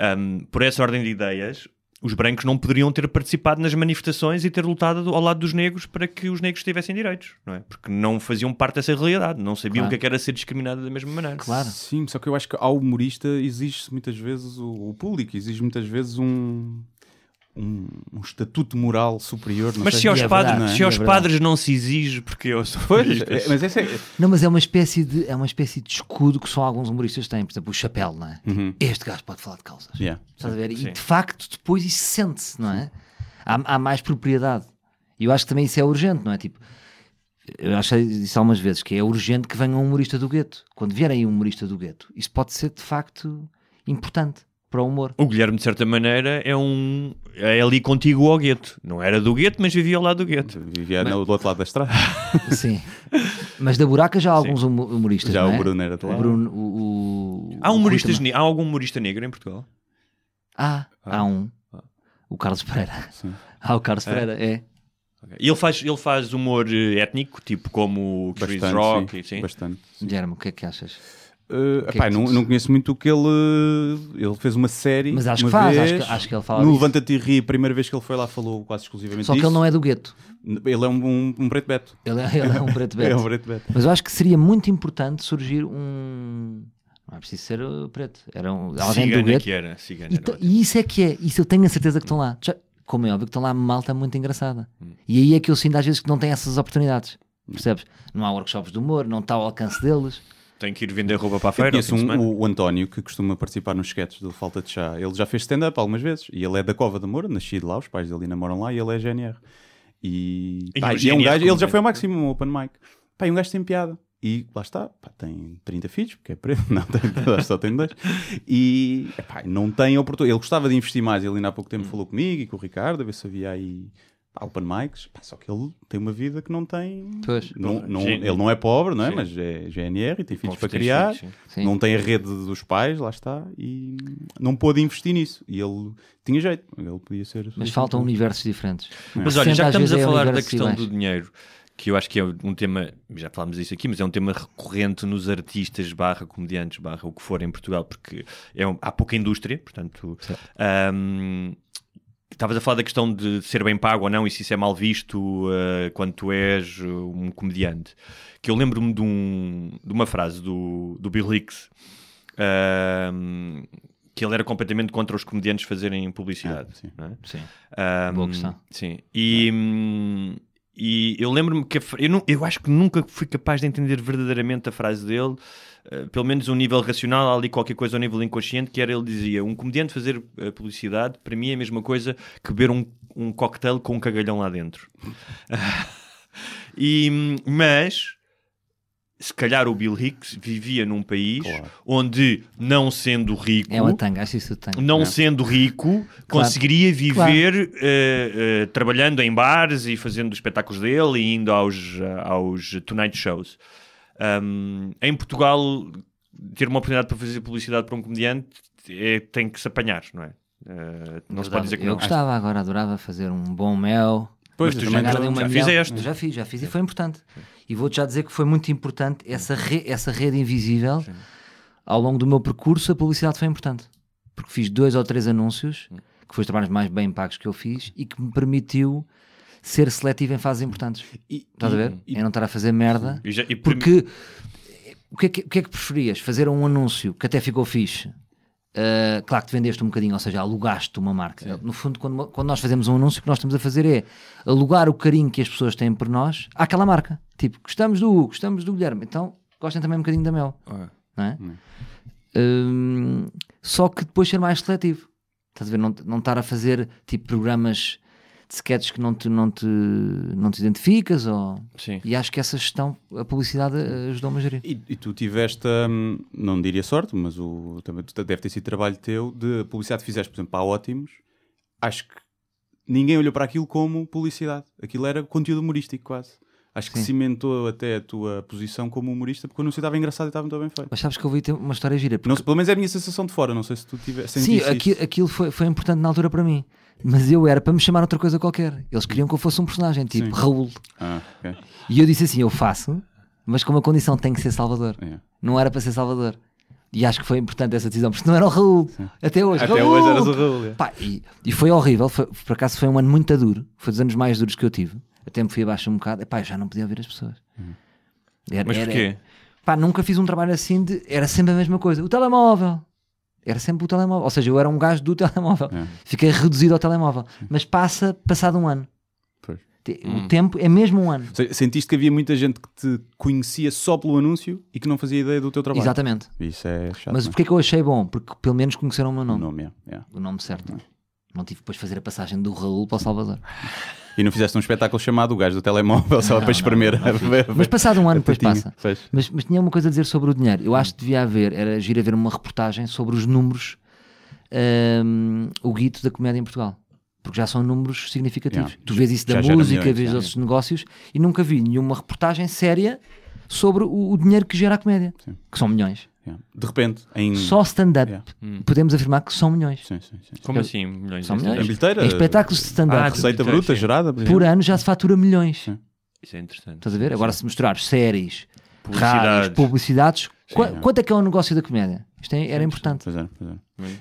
Um, por essa ordem de ideias, os brancos não poderiam ter participado nas manifestações e ter lutado ao lado dos negros para que os negros tivessem direitos, não é? Porque não faziam parte dessa realidade, não sabiam Claro. o que é que era ser discriminado da mesma maneira. Claro. Sim, só que eu acho que ao humorista exige-se muitas vezes, o, o público exige muitas vezes um, um, um estatuto moral superior. não Mas sei. se aos, é padres, verdade, se é aos verdade. padres não se exige, porque eu sou Pois, é, mas essa é. Não, mas é uma espécie de é uma espécie de escudo que só alguns humoristas têm. Por exemplo, o chapéu, não é? Uhum. Este gajo pode falar de calças. Yeah. Estás a ver? Sim. E de facto, depois isso sente-se, não é? Há, há mais propriedade. E eu acho que também isso é urgente, não é? Tipo, eu acho isso algumas vezes, que é urgente que venha um humorista do gueto. Quando vier aí um humorista do gueto, isso pode ser de facto importante. Para o humor. O Guilherme, de certa maneira, é um. É ali contigo ao gueto. Não era do gueto, mas vivia ao lado do gueto. Vivia no- do outro lado da estrada. Sim. Mas da buraca já há alguns humo- humoristas. Já não o é? Bruno era de lá. O Bruno, o, o- Há, o humoristas também. ne- há algum humorista negro em Portugal? Ah, há um. O Carlos Pereira. Há o Carlos Pereira, é. E ele faz, ele faz humor eh, étnico, tipo como o Chris Rock. sim, e assim? bastante. Guilherme, o que é que achas? Uh, que é epá, que não, não conheço muito o que ele. Ele fez uma série. Mas acho que faz, vez, acho que- acho que ele fala No. Levanta-te e Ri, a primeira vez que ele foi lá, falou quase exclusivamente Só que disso. ele não é do gueto. Ele é um, um, um preto beto. Ele é, ele é um preto É beto. um preto beto. Mas eu acho que seria muito importante surgir um. Não é preciso ser uh, preto. Era um, alguém do Cigana gueto. que era. Cigana E, era e isso é que é. Isso eu tenho a certeza que estão lá. Já- como é óbvio que estão lá malta muito engraçada. E aí é que eu sinto às vezes que não tem essas oportunidades. Percebes? Não há workshops de humor, não está ao alcance deles. Tem que ir vender roupa para a Eu feira. ao conheço um, o, o António que costuma participar nos sketches do Falta de Chá. Ele já fez stand-up algumas vezes e ele é da Cova de Moura, nascido lá, os pais dele ainda moram lá e ele é GNR. E, E pá, o e é um gajo, ele já foi é? ao máximo um open mic. Pá, e um gajo tem piada. E lá está, pá, tem 30 filhos, porque é preto, não tem, só tem dois. E epá, não tem oportunidade. Ele gostava de investir mais. Ele ainda há pouco tempo falou comigo e com o Ricardo, a ver se havia aí pá, open mics. Pá, só que ele tem uma vida que não tem. Pois. Não, não- ele não é pobre, não é? Sim. Mas é GNR e tem filhos para criar. filhos. Não tem a rede dos pais, lá está. E não pôde investir nisso. E ele tinha jeito. Ele podia ser. Mas faltam universos diferentes. Mas olha, já que estamos a é falar da universos questão do dinheiro, que eu acho que é um tema, já falámos disso aqui, mas é um tema recorrente nos artistas barra comediantes barra o que for em Portugal, porque é um- há pouca indústria, portanto... ahm, Estavas a falar da questão de ser bem pago ou não e se isso é mal visto uh, quando tu és uh, um comediante. Que eu lembro-me de, um- de uma frase do, do Bill Hicks ahm, que ele era completamente contra os comediantes fazerem publicidade. Ah, sim. não é? Sim. Ahm, Boa questão. Sim. E, hum, e eu lembro-me que eu, nu- eu acho que nunca fui capaz de entender verdadeiramente a frase dele, eh, pelo menos um nível racional, ali qualquer coisa ao nível inconsciente, que era ele dizia: um comediante fazer eh, publicidade para mim é a mesma coisa que beber um, um cocktail com um cagalhão lá dentro. e, hum, mas. Se calhar o Bill Hicks vivia num país Claro. onde, não sendo rico, É uma tanga, acho isso tanga. não sendo rico, Claro. conseguiria viver eh, eh, trabalhando em bares e fazendo os espetáculos dele e indo aos, eh, aos Tonight Shows. Um, em Portugal, ter uma oportunidade para fazer publicidade para um comediante é- tem que se apanhar, não é? Eh, não se pode dizer que eu não. gostava agora, adorava fazer um bom mel. Pois, Mas tu eu já já milhão. fizeste. Eu Já fiz, já fiz e foi importante. E vou-te já dizer que foi muito importante essa, re- essa rede invisível. Ao longo do meu percurso, a publicidade foi importante. Porque fiz dois ou três anúncios, que foi os trabalhos mais bem pagos que eu fiz e que me permitiu ser seletivo em fases importantes. E- Estás a ver? e- é não estar a fazer merda. E já- e Porque o que, é que, o que é que preferias? Fazer um anúncio que até ficou fixe. Uh, claro que te vendeste um bocadinho, ou seja, alugaste uma marca. No fundo, quando, quando nós fazemos um anúncio, o que nós estamos a fazer é alugar o carinho que as pessoas têm por nós àquela marca. Tipo, gostamos do Hugo, gostamos do Guilherme, então gostem também um bocadinho da Mel. Não é? Hum, só que depois ser mais seletivo. Estás a ver? Não, não estar a fazer tipo programas de sketches que não te, não te, não te identificas. Ou... Sim. E acho que essa gestão, a publicidade eh, ajudou-me a gerir. E, e tu tiveste, hum, não diria sorte, mas o, também deve ter sido trabalho teu de publicidade que fizeste, por exemplo, para Ótimos. Acho que ninguém olhou para aquilo como publicidade. Aquilo era conteúdo humorístico, quase. Acho que Sim. cimentou até a tua posição como humorista, porque o anúncio estava engraçado e estava muito bem feito. Mas sabes que eu vi ter uma história gira. Não, Porque, sei- pelo menos é a minha sensação de fora, não sei se tu tiveste sim, sentiste aqui, isso. aquilo foi, foi importante na altura para mim. Mas eu era para me chamar outra coisa qualquer. Eles queriam que eu fosse um personagem, tipo Sim. Raul. Ah, ok. E eu disse assim: eu faço, mas com uma condição: tem que ser Salvador. É. Não era para ser Salvador. E acho que foi importante essa decisão, porque não era o Raul. Até hoje. Até Raul! hoje eras o Raul. é. Pá, e, e foi horrível. Foi, por acaso foi um ano muito duro. Foi dos anos mais duros que eu tive. Até me fui abaixo um bocado. Epá, já não podia ouvir as pessoas. Era- Mas era- porquê? Pá, nunca fiz um trabalho assim de. Era sempre a mesma coisa. O telemóvel. Era sempre o telemóvel. Ou seja, eu era um gajo do telemóvel. É. Fiquei reduzido ao telemóvel. Mas passa, passado um ano. Pois. O tempo é mesmo um ano. Sentiste que havia muita gente que te conhecia só pelo anúncio e que não fazia ideia do teu trabalho. Exatamente. Isso é chato. Mas não é? porquê que eu achei bom? Porque pelo menos conheceram o meu O nome. nome, é, é. O nome certo. Não tive depois de fazer a passagem do Raul para o Salvador. E não fizeste um espetáculo chamado O Gajo do Telemóvel só para espremer. Mas passado um ano depois passa. Mas, mas tinha uma coisa a dizer sobre o dinheiro. Eu acho que devia haver, era giro haver uma reportagem sobre os números hum, o guito da comédia em Portugal. Porque já são números significativos. Yeah. Tu vês isso da Já gera música, milhões, vês outros negócios e nunca vi nenhuma reportagem séria sobre o, o dinheiro que gera a comédia, que são milhões. Yeah. De repente, em. Só stand-up Yeah. podemos afirmar que são milhões. Sim, sim, sim. Como assim? Milhões São milhões. Em bilheteira? Em espetáculos de stand-up Ah, Receita Sim, bruta sim. gerada, por por ano já se fatura milhões. Isso é interessante. Estás a ver? Agora, se misturares séries, Publicidades. rádios, publicidades, qua- é. quanto é que é o negócio da comédia? Isto é- era importante. Pois é, pois é.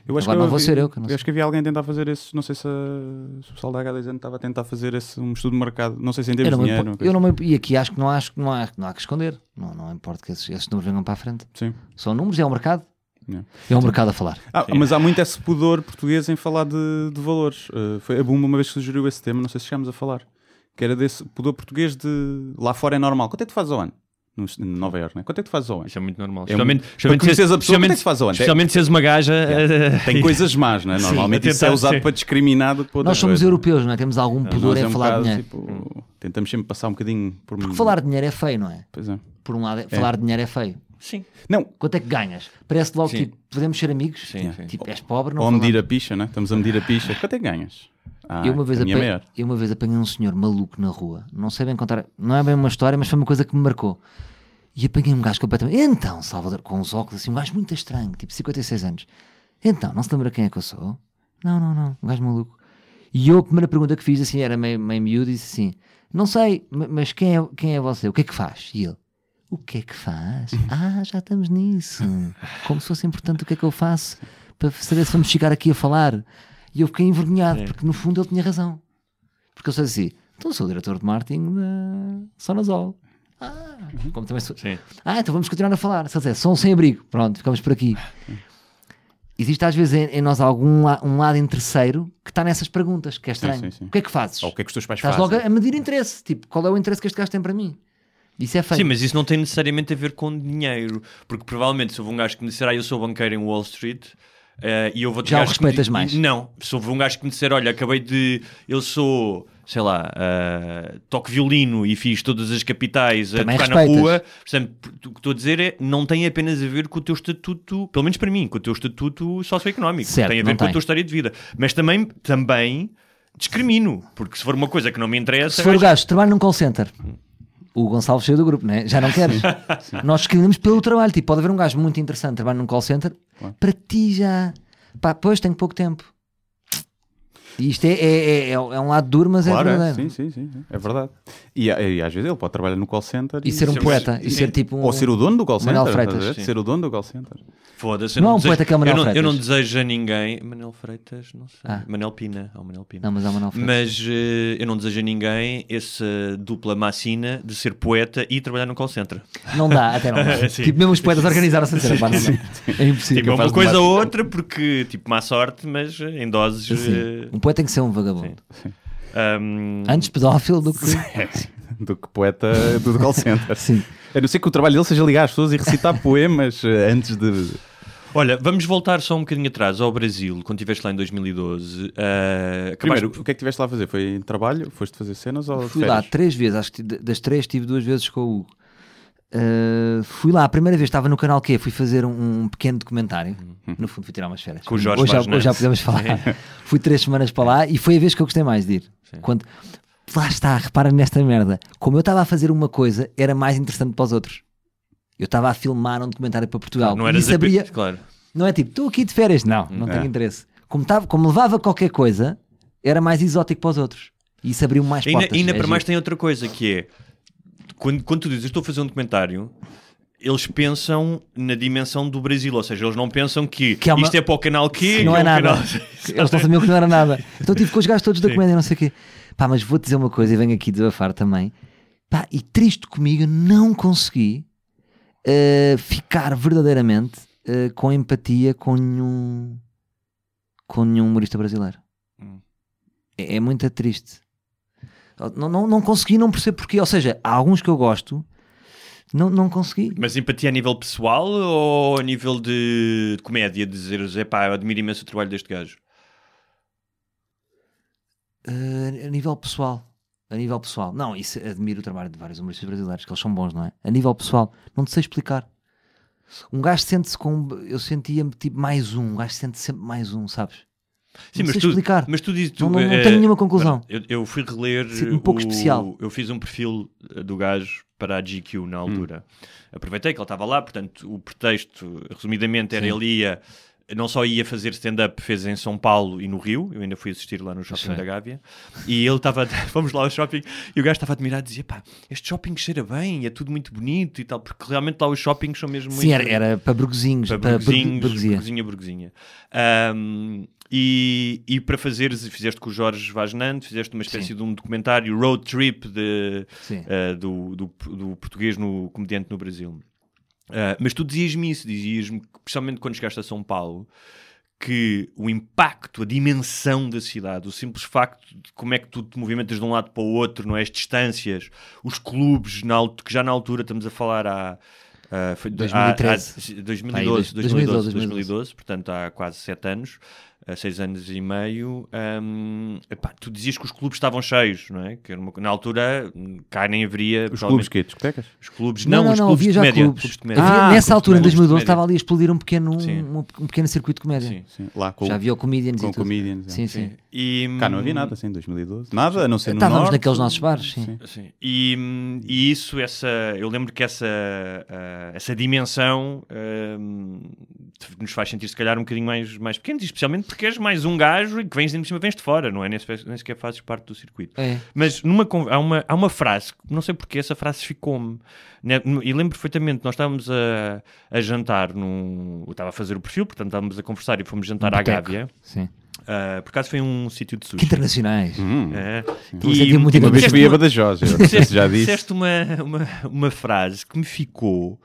Eu acho Agora que não vou vi- ser eu que não sei. acho que havia alguém a tentar fazer esse. Não sei se, a- se o pessoal da H2N estava a tentar fazer esse um estudo de mercado. Não sei se em Eu termos não de me dinheiro. eu não me- e aqui acho que não, acho, que não, há, não há que esconder. Não, não importa que esses, esses números venham para a frente. assim. Sim. São números, é o mercado. Yeah. É o mercado a falar. Ah, mas há muito esse pudor português em falar de, de valores. Uh, foi a Bumba uma vez que sugeriu esse tema, não sei se chegámos a falar. Que era desse pudor português de lá fora é normal. Quanto é que tu fazes ao ano? No, em Nova Iorque, né? Quanto é que tu fazes ao ano? Isso é muito normal. É Especialmente, se- a pessoa, quanto é que se especialmente- faz ao ano? Especialmente se és uma gaja. eh, Tem coisas más, não é? Sim, Normalmente a isso é usado sim. para discriminar que para Nós somos coisas. europeus, não é? Temos algum pudor Nós é em um falar de bocado, dinheiro. tipo, tentamos sempre passar um bocadinho por Porque falar de dinheiro é feio, não é? Pois é. Por um lado, é- falar de dinheiro é feio. Sim. Não, Quanto é que ganhas? Parece logo Sim. tipo, podemos ser amigos? Sim, sim. Tipo, és pobre, não ou a medir a picha, né? Estamos a medir a picha. Quanto é que ganhas? Ah, eu, uma vez é apanhei, eu uma vez apanhei um senhor maluco na rua, não sei bem contar, não é bem uma história, mas foi uma coisa que me marcou. E apanhei um gajo completamente. Então, Salvador, com os óculos assim, um gajo muito estranho, tipo 56 anos. Então, não se lembra quem é que eu sou? Não, não, não, um gajo maluco. E eu, a primeira pergunta que fiz assim, era meio, meio miúdo, disse assim: Não sei, ma- mas quem é, quem é você? O que é que faz? E ele: O que é que faz? Ah, já estamos nisso. Como se fosse importante o que é que eu faço para saber se vamos chegar aqui a falar. E eu fiquei envergonhado, porque no fundo ele tinha razão. Porque eu sou assim: Então sou o diretor de marketing da Sonazol. Ah, como também sou. Sim. Ah, então vamos continuar a falar. Se ele disser, som sem abrigo. Pronto, ficamos por aqui. Existe às vezes em, em nós algum la- um lado interesseiro que está nessas perguntas, que é estranho. sim, sim. O que é que fazes? Ou o que é que os teus pais Estás fazem? logo a a medir interesse. Tipo, qual é o interesse que este gajo tem para mim? Isso é feio. Sim, mas isso não tem necessariamente a ver com dinheiro. Porque provavelmente se houve um gajo que me disser, ah, eu sou banqueiro em Wall Street. eh, e eu vou Já o me respeitas mais. Não, se houve um gajo que me disser, olha, acabei de. Eu sou, sei lá, eh, toco violino e fiz todas as capitais a Também tocar respeitas. na rua. Portanto, o que estou a dizer é, não tem apenas a ver com o teu estatuto, pelo menos para mim, com o teu estatuto socioeconómico. Certo, tem a ver com a tem. tua história de vida. Mas também, também discrimino, porque se for uma coisa que não me interessa. Se for o gajo- trabalha num call center, o Gonçalo saiu do grupo, né? já não queres. Nós discriminamos pelo trabalho. Tipo, pode haver um gajo muito interessante que trabalha num call center, para ti já. Pá, pois tenho pouco tempo. E isto é, é, é, é, é um lado duro, mas Claro, é é, verdadeiro. sim, sim, sim, é verdade. E, e às vezes ele pode trabalhar no call center E ser um poeta, mas- e ser tipo um. Ou ser o dono do call center. Manuel Freitas. Ser o dono do call center. Foda-se, eu Não há um desejo- poeta que é o Manuel eu não, eu não Freitas. desejo a ninguém. Manel Freitas, não sei. Ah. Manel Pina. Há o Manel Pina. Não, mas há Manuel Freitas. Mas eh, eu não desejo a ninguém essa dupla macina de ser poeta e trabalhar no call center. Não dá, até não dá. Tipo, mesmo os poetas organizaram-se a dizer, pá, não. É impossível. Tipo, é uma coisa ou outra, porque, tipo, má sorte, mas eh, em doses. Assim, eh, um poeta tem que ser um vagabundo. ahm, Antes pedófilo do que. Do que poeta do call center. Sim. A não ser que o trabalho dele seja ligar às pessoas e recitar poemas eh, antes de. Olha, vamos voltar só um bocadinho atrás ao Brasil, quando estiveste lá em 2012. eh, acabaste- Primeiro, o que é que estiveste lá a fazer? Foi em trabalho? Foste fazer cenas ou Fui lá três vezes, acho que das três tive duas vezes com o Hugo. Uh, fui lá, a primeira vez estava no canal Q, fui fazer um, um pequeno documentário. No fundo, fui tirar umas férias. Com o Jorge hoje, já, hoje já podemos falar. fui três semanas para lá e foi a vez que eu gostei mais de ir. Quando... Lá está, repara nesta merda. Como eu estava a fazer uma coisa, era mais interessante para os outros. Eu estava a filmar um documentário para Portugal. não e eras isso a- abria... Claro. Não é tipo, estou aqui de férias. Não, não É. tenho interesse. Como, tava, como levava qualquer coisa, era mais exótico para os outros. E isso abriu mais Ainda, portas. ainda É para mais tem outra coisa que é quando, quando tu dizes eu estou a fazer um documentário, eles pensam na dimensão do Brasil, ou seja, eles não pensam que, Que é uma- isto é para o canal Q, não que é um nada. canal- Eles não sabiam que não era nada. Então tive com os gajos todos da comédia, não sei o quê. Pá, mas vou-te dizer uma coisa e venho aqui desabafar também. Pá, e triste comigo, não consegui eh, ficar verdadeiramente eh, com empatia com nenhum, com nenhum humorista brasileiro. Hum. É, é muito triste. Não, não, não consegui, não percebo porquê. Ou seja, há alguns que eu gosto, não, não consegui. Mas empatia a nível pessoal ou a nível de, de comédia? De dizeres, epá, eu admiro imenso o trabalho deste gajo. Uh, a nível pessoal. A nível pessoal. Não, isso admiro o trabalho de vários humoristas brasileiros, que eles são bons, não é? A nível pessoal, não te sei explicar. Um gajo sente-se com. Eu sentia-me tipo mais um. Um gajo sente sempre mais um, sabes? Sim, não mas sei tu, explicar. mas tu dizes. Não- tu, não- não eh, tenho nenhuma conclusão. Eu, eu fui reler. Sinto-me um pouco o- especial. Eu fiz um perfil eh, do gajo para a GQ na altura. Aproveitei que ele estava lá, portanto, o pretexto, resumidamente, era Sim. ele ia. Não só ia fazer stand-up, fez em São Paulo e no Rio. Eu ainda fui assistir lá no shopping Sim. da Gávea. E ele estava. Fomos lá ao shopping e o gajo estava admirado dizia: pá, este shopping cheira bem, é tudo muito bonito e tal. Porque realmente lá os shoppings são mesmo muito. Sim, era, era para burguesinhos, para para, burguesinhos, burguesia. burguesinha, burguesinha. Ahm, e, e para fazeres, fizeste com o Jorge Vagnante, fizeste uma espécie Sim. de um documentário road trip de, Sim. ah, do, do, do português no comediante no Brasil. Ah, mas tu dizias-me isso, dizias-me, especialmente quando chegaste a São Paulo, que o impacto, a dimensão da cidade, o simples facto de como é que tu te movimentas de um lado para o outro, não é? As distâncias, os clubes, na, que já na altura estamos a falar há. ah, foi, 2013. há- há- 2012, Aí, 2012, 2012, 2012, portanto há quase sete anos, há seis anos e meio. hum, epá, tu dizias que os clubes estavam cheios, não é? Que era uma- na altura cá nem haveria. Os clubes que Discotecas? Os clubes, Não, não, não, os não, clubes havia de já comédia. clubes. clubes de comédia. Havia- Ah, nessa clubes altura, em de 2012, comédia. estava ali a explodir um pequeno, Sim. um, um pequeno circuito de comédia. Sim. Sim, lá com, Já havia o Comedians com e tudo. comedians. é. Sim, sim. E, hum, Cá não havia nada assim em 2012. Nada, a não ser no Estávamos norte. naqueles nossos bares, sim. Sim. E, hum, e isso, essa, eu lembro que essa, ah, essa dimensão hum, nos faz sentir se calhar um bocadinho mais, mais pequenos, especialmente porque és mais um gajo e que vens de cima, vens de fora, não é? Nem, se- nem sequer fazes parte do circuito. É. Mas numa, há, uma, há uma frase, não sei porque essa frase ficou-me, né? e lembro perfeitamente, nós estávamos a, a jantar, num, eu estava a fazer o perfil, portanto estávamos a conversar e fomos jantar Um à. Gávea. Sim. Ah, por acaso foi um sítio de sushi. Que internacionais. Hum. Sentir muito Uma vez fui a Badajoz, eu não sei se disseste, já disse. disseste uma, uma, uma frase que me ficou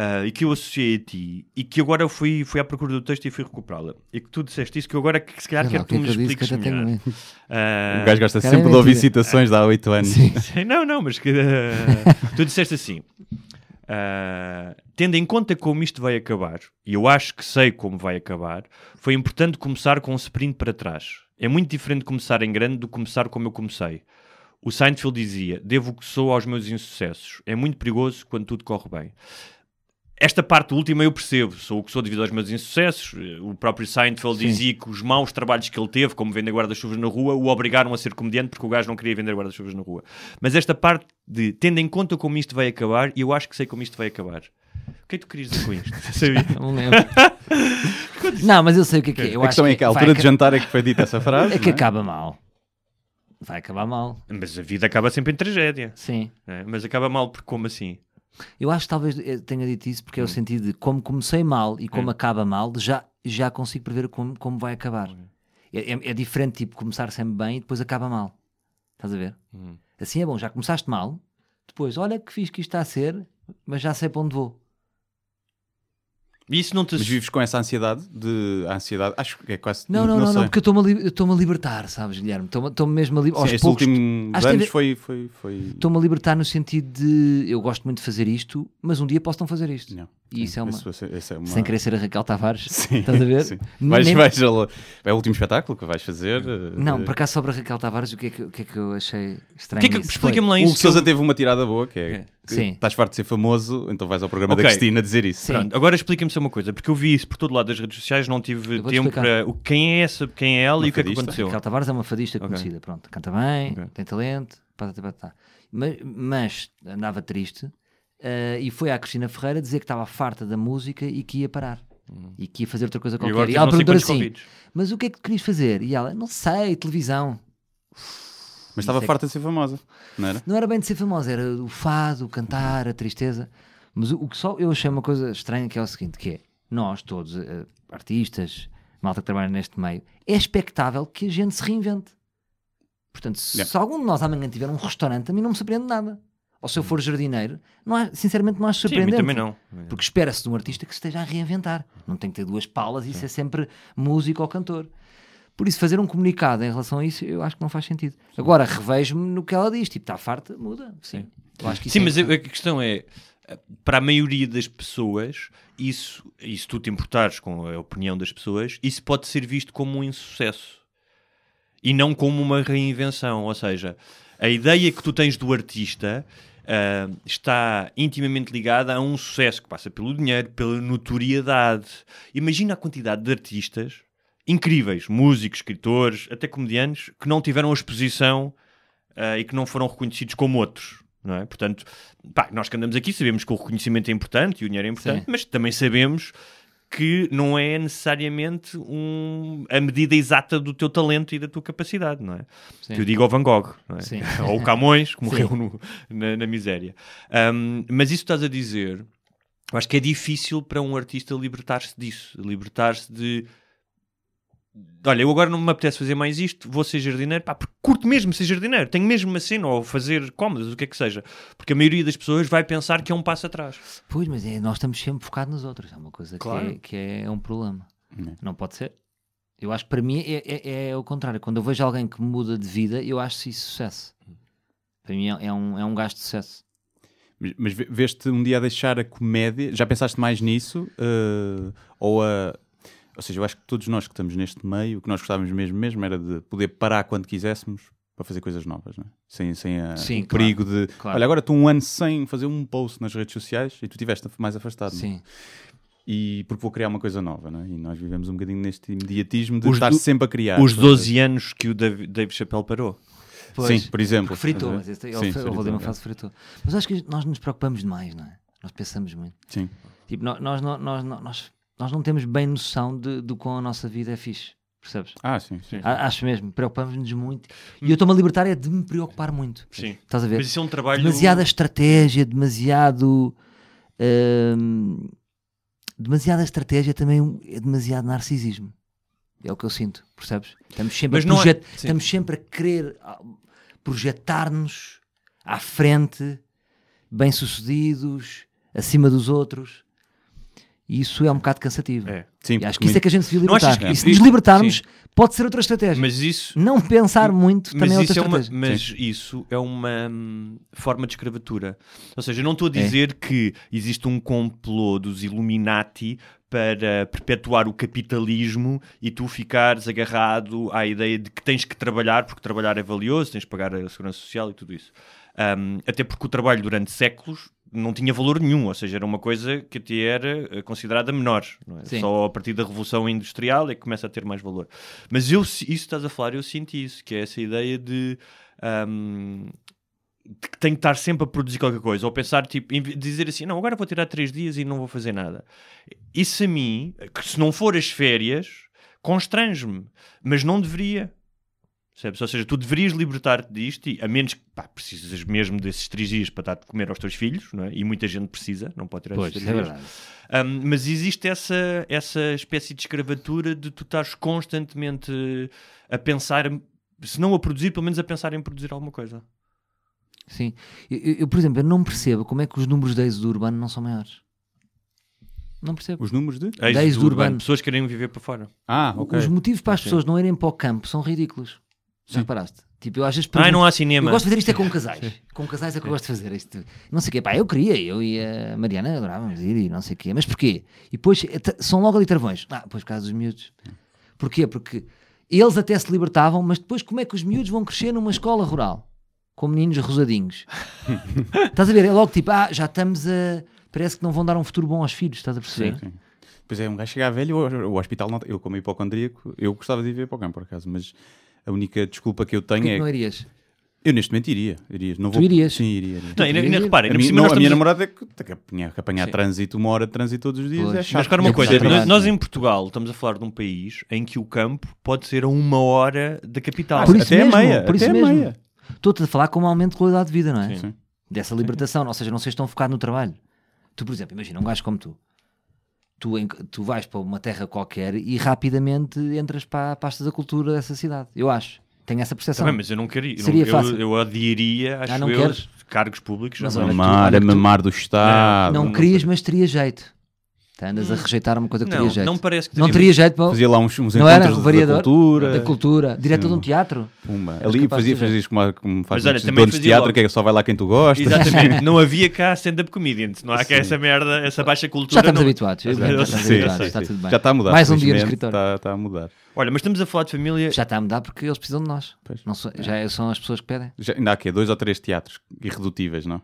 ah, e que eu associei a ti e que agora eu fui, fui à procura do texto e fui recuperá-la. E que tu disseste isso que eu agora que se calhar quero que tu é me expliques tenho melhor. medo. Ah, O gajo gosta Cara, é sempre de ouvir mentira. citações de há 8 anos. Sim. Sim, Não, não, mas que ah, tu disseste assim. ah, tendo em conta como isto vai acabar, e eu acho que sei como vai acabar, foi importante começar com um sprint para trás. É muito diferente começar em grande do que começar como eu comecei. O Seinfeld dizia: Devo o que sou aos meus insucessos. É muito perigoso quando tudo corre bem. Esta parte última eu percebo, sou o que sou devido aos meus insucessos. O próprio Seinfeld Sim. dizia que os maus trabalhos que ele teve, como vender guarda-chuvas na rua, o obrigaram a ser comediante porque o gajo não queria vender guarda-chuvas na rua. Mas esta parte de tendo em conta como isto vai acabar, e eu acho que sei como isto vai acabar. O que é que tu querias dizer com isto? Sabia? Não lembro. não, mas eu sei o que é que é. Eu a acho questão é que a altura de jantar é que foi dita essa frase. É que é? acaba mal. Vai acabar mal. Mas a vida acaba sempre em tragédia. Sim. né? Mas acaba mal porque como assim? Eu acho que talvez eu tenha dito isso porque é o sentido de como comecei mal e como Hum. acaba mal, já, já consigo prever como, como vai acabar. É, é- é diferente, tipo, começar sempre bem e depois acaba mal. Estás a ver? Hum. Assim é bom, já começaste mal, depois, olha que fiz que isto está a ser, mas já sei para onde vou. E isso não te Mas vives com essa ansiedade de a ansiedade, acho que é quase Não, não, não, não, sei. porque eu estou-me a, li- eu estou-me a libertar, sabes, Guilherme? Estou-me estou-me mesmo a libertar. Sim, Aos este poucos, último acho que anos teve- foi, foi, foi... Estou-me a libertar no sentido de eu gosto muito de fazer isto, mas um dia posso não fazer isto. Não. E isso é uma. Isso- isso é uma- Sem querer ser a Raquel Tavares, Sim, estás a ver? sim. Vais, nem- vais a- é o último espetáculo que vais fazer. Não, eh, por acaso sobre a Raquel Tavares, o que é que, o que, é que eu achei estranho? Que é que-? Explica-me lá O isso. Que Sousa eu- teve uma tirada boa que é. É. Sim. Estás farto de ser famoso, então vais ao programa Ok. da Cristina dizer isso. Sim. Pronto, agora explica-me só uma coisa, porque eu vi isso por todo lado das redes sociais, não tive tempo explicar. para. O, quem é essa, quem é ela Uma e o que é que aconteceu? Raquel Tavares é uma fadista Ok. conhecida, pronto, canta bem, Ok. tem talento, patati patata. Mas, mas andava triste eh, e foi à Cristina Ferreira dizer que estava farta da música e que ia parar. E que ia fazer outra coisa E qualquer. agora E, teve ela perguntou assim: convites. Mas o que é que tu querias fazer? E ela: Não sei, televisão. Mas estava é farta de ser famosa, não era? Não era bem de ser famosa, era o fado, o cantar, a tristeza. Mas o, o que só eu achei uma coisa estranha que é o seguinte: que é nós todos, eh, artistas, malta que trabalha neste meio, é expectável que a gente se reinvente. Portanto, se, Yeah. se algum de nós amanhã tiver um restaurante, a mim não me surpreende nada. Ou se eu for jardineiro, não há- sinceramente não acho Sim, surpreendente. também não. Porque espera-se de um artista que se esteja a reinventar. Não tem que ter duas palas e ser sempre músico ou cantor. Por isso, fazer um comunicado em relação a isso, eu acho que não faz sentido. Agora, revejo-me no que ela diz. Tipo, está farta, muda. Sim. Isso Sim, é mas a questão é, para a maioria das pessoas, isso, e se tu te importares com a opinião das pessoas, isso pode ser visto como um insucesso. E não como uma reinvenção. Ou seja, a ideia que tu tens do artista ah, está intimamente ligada a um sucesso que passa pelo dinheiro, pela notoriedade. Imagina a quantidade de artistas incríveis, músicos, escritores, até comediantes, que não tiveram a exposição ah, e que não foram reconhecidos como outros. Não é? Portanto, pá, nós que andamos aqui sabemos que o reconhecimento é importante e o dinheiro é importante, Sim. mas também sabemos que não é necessariamente um- a medida exata do teu talento e da tua capacidade, não é? Sim. Que eu digo ao Van Gogh, não é? Sim. ou o Camões, que morreu no- na, na miséria. Um, mas isso estás a dizer, eu acho que é difícil para um artista libertar-se disso, libertar-se de olha, eu agora não me apetece fazer mais isto, vou ser jardineiro, pá, porque curto mesmo ser jardineiro, tenho mesmo uma cena, ou fazer cómodas, o que é que seja. Porque a maioria das pessoas vai pensar que é um passo atrás. Pois, mas é, nós estamos sempre focados nos outros. É uma coisa Claro. que, é, que é um problema. Não pode ser. Eu acho que para mim é, é, é o contrário. Quando eu vejo alguém que muda de vida, eu acho isso sucesso. Para mim é, é um, é um gasto de sucesso. Mas, mas ve- veste um dia a deixar a comédia? Já pensaste mais nisso? Eh, ou a. Ou seja, eu acho que todos nós que estamos neste meio, o que nós gostávamos mesmo, mesmo era de poder parar quando quiséssemos para fazer coisas novas, não é? sem, sem a- Sim, o claro, perigo de. claro. Olha, agora estou um ano sem fazer um post nas redes sociais e tu estiveste mais afastado. é? Sim. E porque vou criar uma coisa nova, não é? E nós vivemos um bocadinho neste imediatismo de Os estar do- sempre a criar. Os coisas. 12 anos que o Dave, Dave Chappelle parou. Pois, Sim, por exemplo. fritou, mas ver? esse, Sim, ele, o Valdemar é. fritou. Mas acho que nós nos preocupamos demais, não é? Nós pensamos muito. Sim. Tipo, nó- nós, nós, nós, nós, nós não temos bem noção de, do quão a nossa vida é fixe. Percebes? Ah, sim, sim. A- Acho mesmo, preocupamos-nos muito. E eu estou-me a libertar é de me preocupar muito. Sim. Estás a ver? Mas isso é um trabalho. Demasiada estratégia, demasiado. hum, demasiada estratégia também é demasiado narcisismo. É o que eu sinto, percebes? Estamos sempre, Mas a, é- projet- sim. estamos sempre a querer ah, projetar-nos à frente, bem-sucedidos, acima dos outros. E isso é um bocado cansativo. É. Sim, acho que isso é que a gente se devia achas libertar. que- E se nos libertarmos, Sim. pode ser outra estratégia. Mas isso. Não pensar muito também Mas, é outra isso é, uma, estratégia. mas isso é uma hum, forma de escravatura. Ou seja, eu não estou a É. dizer que existe um complô dos Illuminati para perpetuar o capitalismo e tu ficares agarrado à ideia de que tens que trabalhar porque trabalhar é valioso, tens que pagar a segurança social e tudo isso. Hum, até porque o trabalho durante séculos não tinha valor nenhum, ou seja, era uma coisa que até era eh, considerada menor. é? Só a partir da Revolução Industrial é que começa a ter mais valor. Mas eu, isso que estás a falar, eu sinto isso, que é essa ideia de, hum, de que tenho que estar sempre a produzir qualquer coisa, ou pensar, tipo, dizer assim, não, agora vou tirar três dias e não vou fazer nada. Isso a mim, que se não for as férias, constrange-me, mas não deveria. Percebes? Ou seja, tu deverias libertar-te disto, e, a menos que pá, precisas mesmo desses três dias para dar de comer aos teus filhos, não é? e muita gente precisa, não pode tirar Pois, esses é três dias. verdade. Um, mas existe essa, essa espécie de escravatura de tu estares constantemente a pensar, se não a produzir, pelo menos a pensar em produzir alguma coisa. Sim. Eu, eu- por exemplo, eu não percebo como é que os números de êxodo urbano não são maiores. Não percebo. Os números de. Êxodo êxodo urbano. Pessoas querem viver para fora. Ah, ok. Os motivos para as Sim. pessoas não irem para o campo são ridículos. Já Sim. reparaste? Tipo, eu às vezes Ai, não há cinema. Eu gosto de fazer isto é com casais. Com casais é que eu gosto de fazer isto. Não sei o quê. Pá, eu queria, eu e a Mariana adorávamos ir e não sei o quê. Mas porquê? E depois eh, são logo ali travões. Ah, pois por causa dos miúdos. Porquê? Porque eles até se libertavam, mas depois como é que os miúdos vão crescer numa escola rural? Com meninos rosadinhos. estás a ver? É logo tipo, ah, já estamos a... Parece que não vão dar um futuro bom aos filhos, estás a perceber? Sim. Pois é, um gajo chegar velho, o, o hospital não. Eu, como hipocondríaco, eu gostava de ir ver para o campo, por acaso, mas a única desculpa que eu tenho Porquê é. que não irias? Eu neste momento iria. iria. Não Tu vou... irias? Sim, iria. iria. Não, ainda, ainda Sim. repara, A, cima não, nós a minha namorada é que tem que apanhar, que Sim. trânsito, uma hora de trânsito todos os dias. Pois. É Mas chato. Mas uma que coisa, nós, nós em Portugal estamos a falar de um país em que o campo pode ser a uma hora da capital. Por isso até mesmo, a meia. por isso até a mesmo. meia. Estou-te a falar como aumento de qualidade de vida, não é? Sim. Dessa libertação, ou seja, não sejas tão focado no trabalho. Tu, por exemplo, imagina um gajo como tu. Tu, em- tu vais para uma terra qualquer e rapidamente entras para a pasta da cultura dessa cidade. Eu acho. Tenho essa percepção. Também, mas eu não queria. eu Seria não, fácil. Eu, eu odiaria, acho não eu, queres? cargos públicos. Mas não. tu- Mamar, olha a tu- mamar do Estado. não não- querias, mas teria jeito. Tá, Andas a rejeitar uma coisa que não, teria jeito. não parece que Não teria- teria jeito para. Fazia lá uns, uns Não era variador da cultura. da cultura, diretor de um teatro. Eras Ali fazia, fazia isso como, como faz Mas olha, também de teatro, logo. que é só vai lá quem tu gostas. Exatamente, não havia cá stand-up comedians, não há cá essa merda, essa baixa cultura. Já estamos não- habituados. já estamos eu habituados, sei. está tudo bem. Já está a mudar. Mais um dia no escritório. Está, está a mudar. Olha, mas estamos a falar de família. Já está a mudar porque eles precisam de nós. Pois. Não são, já são as pessoas que pedem. Já, ainda há aqui dois ou três teatros irredutíveis, não?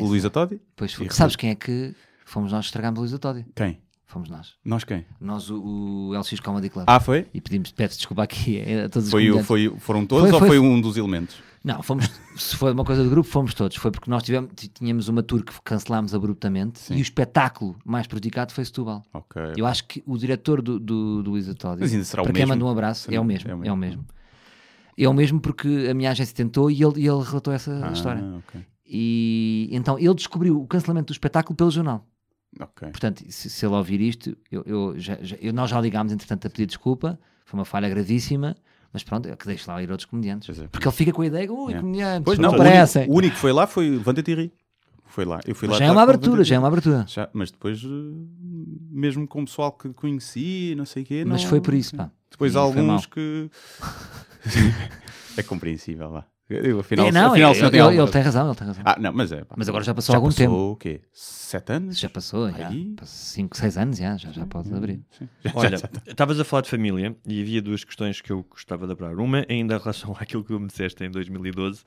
O Luísa Todi. Pois foi. Sabes quem é que fomos nós que estragámos o Luís Otódio? Quem? Fomos nós. Nós quem? Nós, o, o LX Comedy Club. Ah, foi? E pedimos, peço desculpa aqui a todos os Foi, o- comediantes. foi, foram todos Foi, ou foi- foi um dos elementos? Não, fomos, se foi uma coisa do grupo, fomos todos. Foi porque nós tivemos, tínhamos uma tour que cancelámos abruptamente e o espetáculo mais prejudicado foi Setúbal. Ok. Eu acho que o diretor do, do, do Luís Otódio, Mas ainda será o para quem manda um abraço, é o mesmo. É o É o mesmo. É o mesmo porque a minha agência tentou e ele, e ele relatou essa Ah, história. ok. E então ele descobriu o cancelamento do espetáculo pelo jornal. Ok. Portanto, se, se ele ouvir isto, eu, eu já, já- eu- nós já ligámos, entretanto, a pedir desculpa. Foi uma falha gravíssima. Mas pronto, é que deixe lá ir outros comediantes. É. Porque ele fica com a ideia, ui, É. comediantes, Pois não, não, o único, aparecem. o único que foi lá foi Levanta-te e ri. Foi lá. Eu fui lá Já é uma abertura, já é uma abertura. Já, mas depois, eh, mesmo com o pessoal que conheci, não sei o quê. Mas não- foi por isso, pá. Depois E há alguns que. é compreensível, vá. Eu, afinal, É, não, afinal, ele, se não ele- alguma- ele tem razão, ele tem razão. Ah, não, mas é. pá. Mas agora já passou algum passou tempo. o quê? Sete anos? Já passou, já. Aí? 5, 6 anos, já, já, já pode abrir. Sim. Olha, estavas a falar de família e havia duas questões que eu gostava de abordar. Uma ainda em relação àquilo que tu me disseste em 2012,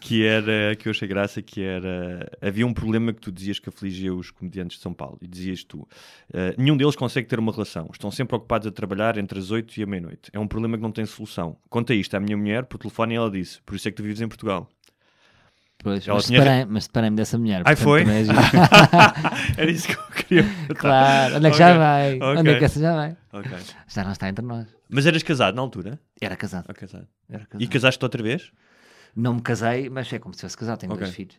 que era, que eu achei graça, que era, havia um problema que tu dizias que afligia os comediantes de São Paulo. E dizias tu, eh, nenhum deles consegue ter uma relação. Estão sempre ocupados a trabalhar entre as 8 e a meia-noite. É um problema que não tem solução. Conta isto à minha mulher por telefone e ela disse, por isso é que tu vives em Portugal. Pois, Ela mas tinha- separei- mas separei-me dessa mulher. Ai, portanto, foi? é. Era isso que eu queria perguntar. claro, onde é que já Ok, vai? ok. Onde é que essa já vai? Ok. Já não está entre nós. Mas eras casado na altura? Era casado. Casado. Era casado. E casaste outra vez? Não me casei, mas é como se tivesse casado, tenho dois filhos.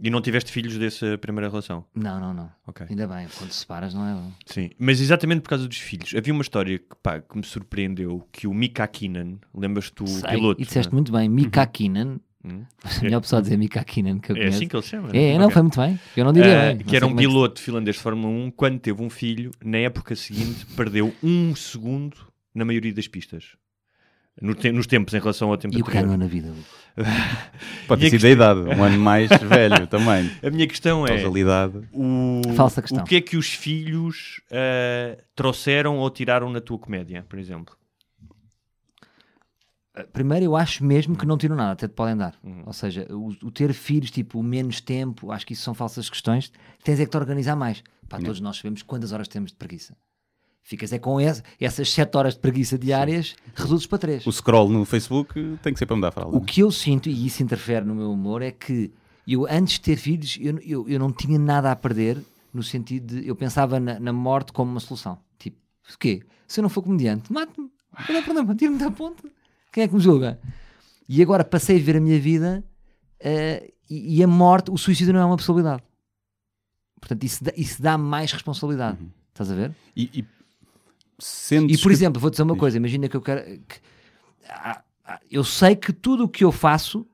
E não tiveste filhos dessa primeira relação? Não, não, não. Ok. Ainda bem, quando separas não é bom. Sim, mas exatamente por causa dos filhos. Havia uma história que, pá, que me surpreendeu, que o Mika Keenan, lembras-te do Sei, piloto? e disseste né? muito bem, Mika Keenan. Hum. A melhor pessoa a dizer Mika Keenan que eu É conheço. assim que ele chama? É, né? não, Ok. foi muito bem. Eu não diria Eh, bem. que era um é que- piloto finlandês de Fórmula 1, quando teve um filho, na época seguinte, perdeu um segundo na maioria das pistas. No te- nos tempos em relação ao tempo E o que anterior. ganhou na vida? Pode a ter sido a idade, um ano mais velho também. A minha questão é: Causalidade. o, Falsa questão. o que é que os filhos eh, trouxeram ou tiraram na tua comédia, por exemplo? Primeiro, eu acho mesmo que não tiram nada, até te podem dar. Uhum. Ou seja, o, o ter filhos, tipo, menos tempo, acho que isso são falsas questões. Tens é que te organizar mais. Pá, todos nós sabemos quantas horas temos de preguiça. Ficas é com essas 7 horas de preguiça diárias, reduzes para 3. O scroll no Facebook tem que ser para me dar fralda. O que eu sinto, e isso interfere no meu humor, é que eu, antes de ter filhos, eu, eu, eu não tinha nada a perder, no sentido de. Eu pensava na, na morte como uma solução. Tipo, o quê? Se eu não for comediante, mate-me. Não há problema, tira-me da ponte. Quem é que me julga? E agora passei a ver a minha vida eh, e, e a morte, o suicídio não é uma possibilidade. Portanto, isso, dá- isso dá mais responsabilidade. Estás a ver? E, e sentes E por exemplo, vou dizer uma coisa: imagina que eu quero. que- ah, ah, eu sei que tudo o que eu faço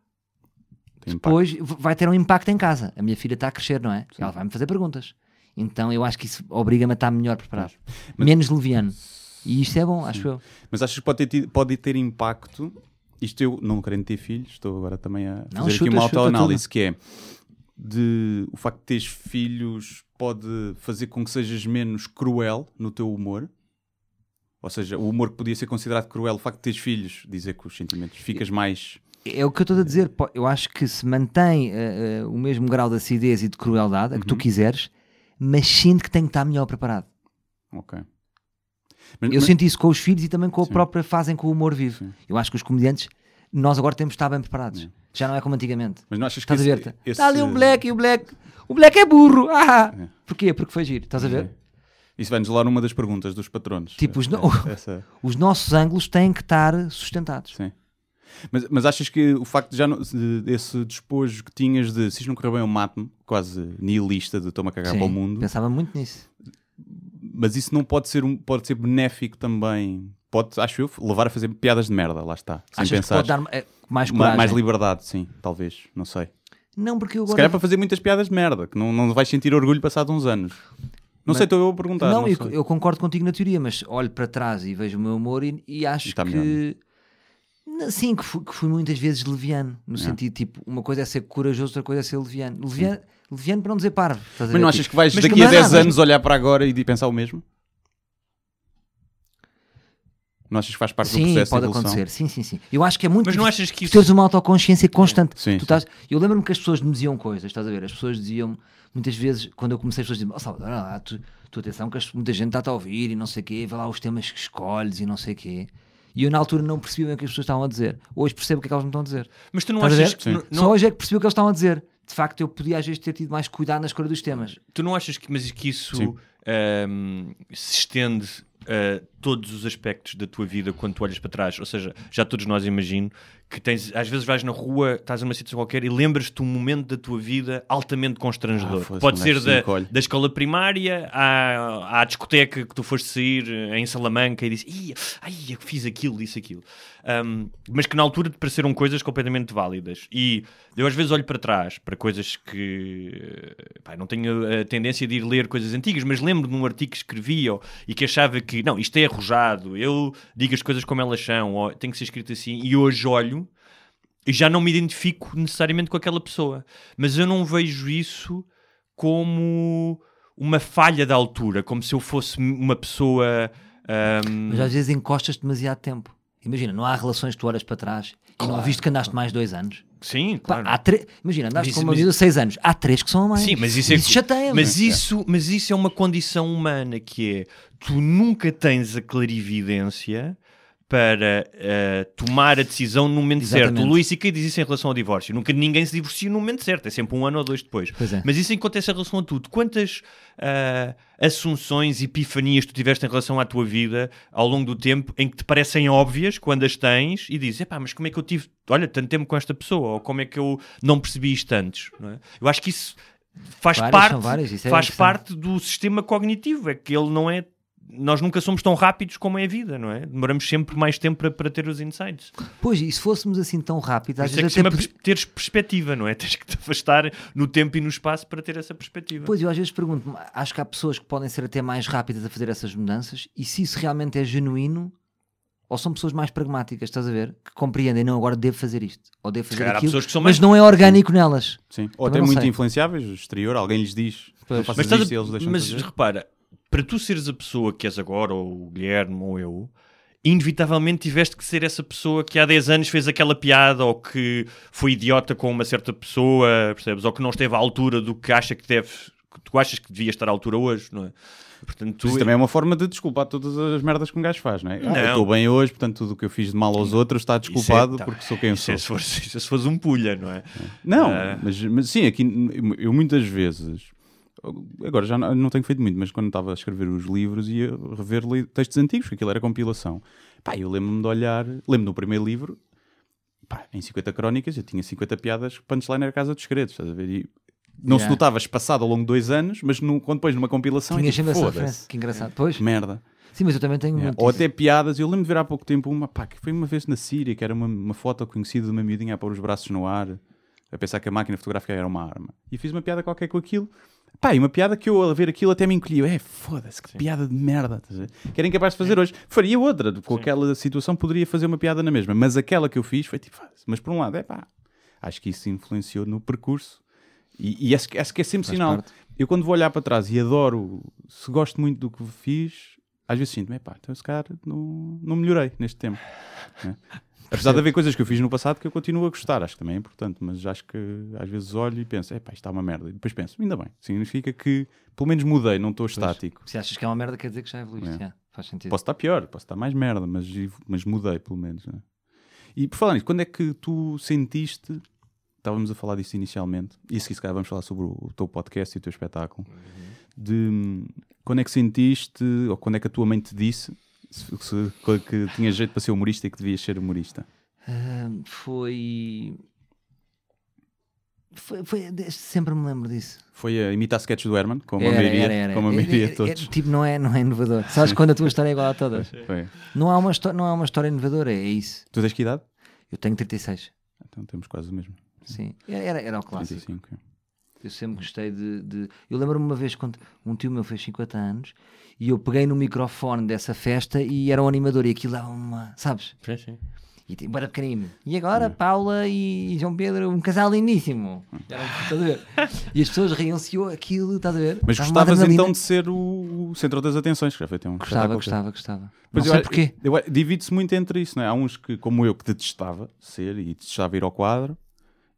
impacto. depois v- vai ter um impacto em casa. A minha filha está a crescer, não é? Ela vai-me fazer perguntas. Então eu acho que isso obriga-me a estar melhor preparado. Menos leviano. E isto é bom, acho eu. Mas achas que pode ter, tido- pode ter impacto? Isto eu não querendo ter filhos, estou agora também a Não, fazer chuta, aqui uma autoanálise que é de o facto de teres filhos pode fazer com que sejas menos cruel no teu humor. Ou seja, o humor que podia ser considerado cruel, o facto de teres filhos, dizer que os sentimentos ficas mais. É o que eu estou a dizer. Eu acho que se mantém eh, eh, o mesmo grau de acidez e de crueldade, a que tu quiseres, mas sinto que tenho que estar melhor preparado. Ok. Mas- Eu mas- sinto isso com os filhos e também com a Sim. própria fase em que o humor vive. Sim. Eu acho que os comediantes, nós agora temos de estar bem preparados. Já não é como antigamente. Mas não achas que Estás a ver? esse- Está ali esse- um black e o black. O black é burro. Ah! É. Porquê? Porque foi giro. Estás a ver? Isso vai-nos lá numa das perguntas dos patronos. Tipo, os no- Essa- Os nossos ângulos têm que estar sustentados. Sim. Mas, mas achas que o facto de já não, de- desse despojo que tinhas de se isto não correr bem, eu mato-me, quase nihilista de estou-me a cagar Sim, para o mundo, Pensava muito nisso. mas isso não pode ser, um, pode ser benéfico também. Pode, acho eu, levar a fazer piadas de merda, lá está. Sem Achas pensar. pode dar eh, mais Ma- coragem? mais liberdade, sim, talvez, não sei. Não, porque eu Se agora... calhar para fazer muitas piadas de merda, que não, não vais sentir orgulho passado uns anos. Não Mas- sei, estou eu a perguntar. não, Não, eu, eu concordo contigo na teoria, mas olho para trás e vejo o meu humor e, e acho E está que... Não, Sim, que fui, que fui muitas vezes leviano, no sentido tipo, uma coisa é ser corajoso, outra coisa é ser leviano. Leviano, leviano para não dizer parvo. Mas não ver? achas Tipo, que vais mas daqui a é 10 nada. anos olhar para agora e de pensar o mesmo? Não achas que faz parte do Sim, processo pode de evolução? acontecer. Sim, sim, sim. Eu acho que é muito Mas não achas que tu isso- teres uma autoconsciência constante. Sim, Tu estás- Eu lembro-me que as pessoas me diziam coisas, estás a ver? As pessoas diziam, muitas vezes, quando eu comecei, as pessoas diziam: oh, Salvador, olha lá, tu, tu atenção, que as- muita gente está-te a ouvir e não sei o quê, vê lá os temas que escolhes e não sei o quê. E eu, na altura, não percebia bem o que as pessoas estavam a dizer. Hoje percebo o que é que elas me estão a dizer. Mas tu não Estás achas que. não- Só não- hoje é que percebi o que eles estavam a dizer. De facto, eu podia às vezes ter tido mais cuidado na escolha dos temas. Tu não achas que, mas que isso Sim. ahm, se estende a todos os aspectos da tua vida quando tu olhas para trás? Ou seja, já todos nós imagino que tens, às vezes vais na rua, estás numa situação qualquer e lembras-te um momento da tua vida altamente constrangedor. Ah, Pode um ser da, se da escola primária à, à discoteca que tu foste sair em Salamanca e disse, ai, eu fiz aquilo, disse aquilo. Ahm, mas que na altura te pareceram coisas completamente válidas. E eu às vezes olho para trás, para coisas que pá, não tenho a tendência de ir ler coisas antigas, mas lembro de um artigo que escrevi ou- e que achava que não, isto é arrojado, eu digo as coisas como elas são, ou tem que ser escrito assim, e hoje olho e já não me identifico necessariamente com aquela pessoa. Mas eu não vejo isso como uma falha da altura, como se eu fosse uma pessoa. ahm, Mas às vezes encostas demasiado tempo. Imagina, não há relações que tu olhas para trás e não viste que andaste mais dois anos. Sim, Pá, claro. há tre... Imagina, andaste Mas com uma mas- vida de seis anos. Há três que são a mais. Sim, mas isso é isso chateia mas isso, mas isso é uma condição humana que é tu nunca tens a clarividência para eh, tomar a decisão no momento certo. Exatamente. O Luís C.K. diz isso em relação ao divórcio. Nunca ninguém se divorcia no momento certo. É sempre um ano ou dois depois. Pois é. Mas isso acontece em relação a tudo. Quantas ah, assunções, epifanias tu tiveste em relação à tua vida ao longo do tempo em que te parecem óbvias quando as tens e dizes, epá, mas como é que eu tive, olha, tanto tempo com esta pessoa? Ou como é que eu não percebi isto antes? é? Eu acho que isso faz Várias, parte, várias, é faz parte do sistema cognitivo. É que ele não é... Nós nunca somos tão rápidos como é a vida, não é? Demoramos sempre mais tempo para, para ter os insights. Pois, e se fôssemos assim tão rápidos, às Isso é que vezes se chama até. pers- teres perspectiva, não é? Tens que te afastar no tempo e no espaço para ter essa perspectiva. Pois, eu às vezes pergunto-me, acho que há pessoas que podem ser até mais rápidas a fazer essas mudanças e se isso realmente é genuíno ou são pessoas mais pragmáticas, estás a ver? Que compreendem, não, agora devo fazer isto ou devo fazer há aquilo, pessoas que são mas mais- não é orgânico nelas. Sim. Ou até muito sei. influenciáveis, exterior, alguém lhes diz. Mas, estás isto a- eles deixam mas fazer. repara, para tu seres a pessoa que és agora, ou o Guilherme, ou eu, inevitavelmente tiveste que ser essa pessoa que há 10 anos fez aquela piada, ou que foi idiota com uma certa pessoa, percebes? Ou que não esteve à altura do que acha que deve, que tu achas que devia estar à altura hoje, não é? Portanto, tu, Isso também é uma forma de desculpar todas as merdas que um gajo faz, não é? Ah, Não. eu estou bem hoje, portanto tudo o que eu fiz de mal aos outros está desculpado Isso é- tá, porque sou quem isso sou. é se fores- isso é se fores um pulha, não é? Não, Ah. mas, mas sim, aqui eu muitas vezes, agora já não, não tenho feito muito, mas quando estava a escrever os livros ia rever textos antigos, porque aquilo era compilação. Pá, eu lembro-me de olhar, lembro-me do primeiro livro, pá, em 50 crónicas, eu tinha 50 piadas, punchline era Casa dos Segredos, estás a ver? E não se Yeah. notava espaçado ao longo de dois anos, mas no, quando depois numa compilação Tinha é tipo, sempre essa foda-se. Que engraçado. Pois, merda. sim, mas eu também tenho muito. Ou até piadas, eu lembro de ver há pouco tempo uma, pá, que foi uma vez na Síria, que era uma, uma foto conhecida de uma miudinha a pôr os braços no ar, a pensar que a máquina fotográfica era uma arma. E fiz uma piada qualquer com aquilo. Pá, e uma piada que eu a ver aquilo até me encolhi. É, foda-se, que piada de merda. Que era incapaz de fazer hoje. Faria outra, com aquela situação poderia fazer uma piada na mesma. Mas aquela que eu fiz foi tipo, mas por um lado, é pá, acho que isso influenciou no percurso. E, e acho, que- acho que é sempre Faz sinal. parte. Eu quando vou olhar para trás e adoro, se gosto muito do que fiz, às vezes sinto-me, pá, então se calhar não, não melhorei neste tempo. né? Apesar de haver coisas que eu fiz no passado que eu continuo a gostar, acho que também é importante, mas acho que às vezes olho e penso, é pá, isto está uma merda. E depois penso, ainda bem, significa que pelo menos mudei, não estou estático. Se achas que é uma merda, quer dizer que já evoluíste. É. já. Faz sentido. Posso estar pior, posso estar mais merda, mas, mas mudei pelo menos. né? E por falar nisso, quando é que tu sentiste, estávamos a falar disso inicialmente, e se calhar vamos falar sobre o, o teu podcast e o teu espetáculo, de hum, quando é que sentiste, ou quando é que a tua mãe te disse se, se- que tinhas jeito para ser humorista e que devias ser humorista? Foi... foi. foi- Sempre me lembro disso. Foi a imitar sketches do Herman, como a Era, maioria, era, era. Como a É- maioria é- de é- todos. tipo, não é, não é inovador. Sabes quando a tua história é igual a todas? Foi. Não há uma, não há uma história inovadora, é isso. Tu tens que idade? Eu tenho 36. Então temos quase o mesmo. Sim, era, era, era o clássico. 35. Eu sempre gostei de. de- Eu lembro-me uma vez quando um tio meu fez 50 anos e eu peguei no microfone dessa festa e era um animador e aquilo dava uma. Sabes? Sim, sim. E tipo, era pequenino. E agora Paula e João Pedro, um casal lindíssimo. Era Estás a ver? E as pessoas riam-se e aquilo, estás a ver? Mas uma gostavas então de ser o, centro das atenções, que já foi ter um Gostava, gostava, gostava. Pois não eu porquê. Divide-se muito entre isso, não é? Há uns que, como eu, que detestava ser e detestava ir ao quadro,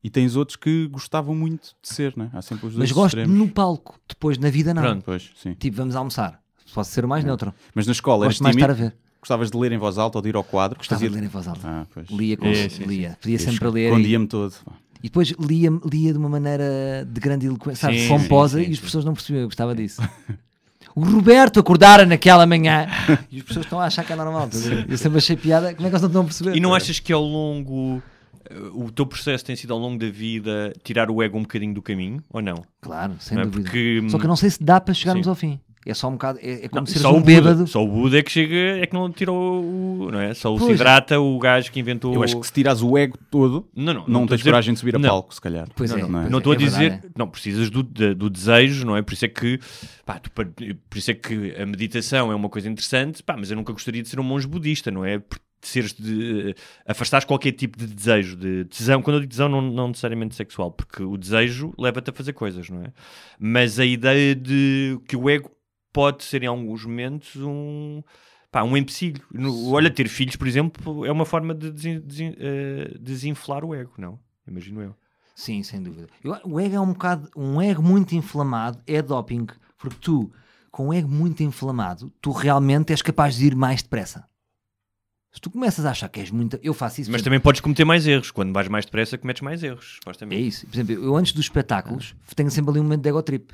e tens outros que gostavam muito de ser, não é? Há sempre os dois Mas gosto extremos. no palco, depois na vida não. Pronto, pois, sim. Tipo, vamos almoçar. Posso ser o mais neutro. Mas na escola eras Gosto mais tímido? estar a ver. Gostavas de ler em voz alta ou de ir ao quadro? Gostava Fazia- de ler em voz alta. Ah, pois. Lia, com, É, sim, sim. lia. Podia Eu sempre a ler. Escondia-me todo. E depois lia, lia de uma maneira de grande eloquência, sabe, Sim, pomposa, sim, sim, e as pessoas não percebiam, eu gostava disso. O Roberto acordara naquela manhã e as pessoas estão a achar que é normal. Eu sempre achei piada, como é que eles não estão a perceber? E não achas que ao longo. O teu processo tem sido ao longo da vida tirar o ego um bocadinho do caminho, ou não? Claro, sem Não é? dúvida. Porque, Só que eu não sei se dá para chegarmos Sim. ao fim. É só um bocado, é, é como Não, seres só um o Buda, bêbado. Só o Buda é que chega, é que não tirou o. Não é? Só o Pois. Siddhartha, o gajo que inventou. Eu acho que se tirares o ego todo, Não, não, não, não a tens dizer- coragem de subir a Não. palco, se calhar. Pois não, é, não, é? não estou a é dizer, verdade, não, precisas do, de- do desejo, não é? Por isso é que, pá, tu por isso é que a meditação é uma coisa interessante, pá, mas eu nunca gostaria de ser um monge budista, não é? Seres de afastares qualquer tipo de desejo, de tesão, quando eu digo tesão, não, não necessariamente sexual, porque o desejo leva-te a fazer coisas, não é? Mas a ideia de que o ego pode ser em alguns momentos um pá, um empecilho. No- olha, ter filhos, por exemplo, é uma forma de desen- desen- eh, desinflar o ego, não? Imagino eu. Sim, sem dúvida. Eu- o ego é um bocado, um ego muito inflamado é doping, porque tu, com um ego muito inflamado, tu realmente és capaz de ir mais depressa. Se tu começas a achar que és muito. Eu faço isso. Mas também podes cometer mais erros. Quando vais mais depressa, cometes mais erros, É supostamente. isso. Por exemplo, eu antes dos espetáculos tenho sempre ali um momento de ego trip.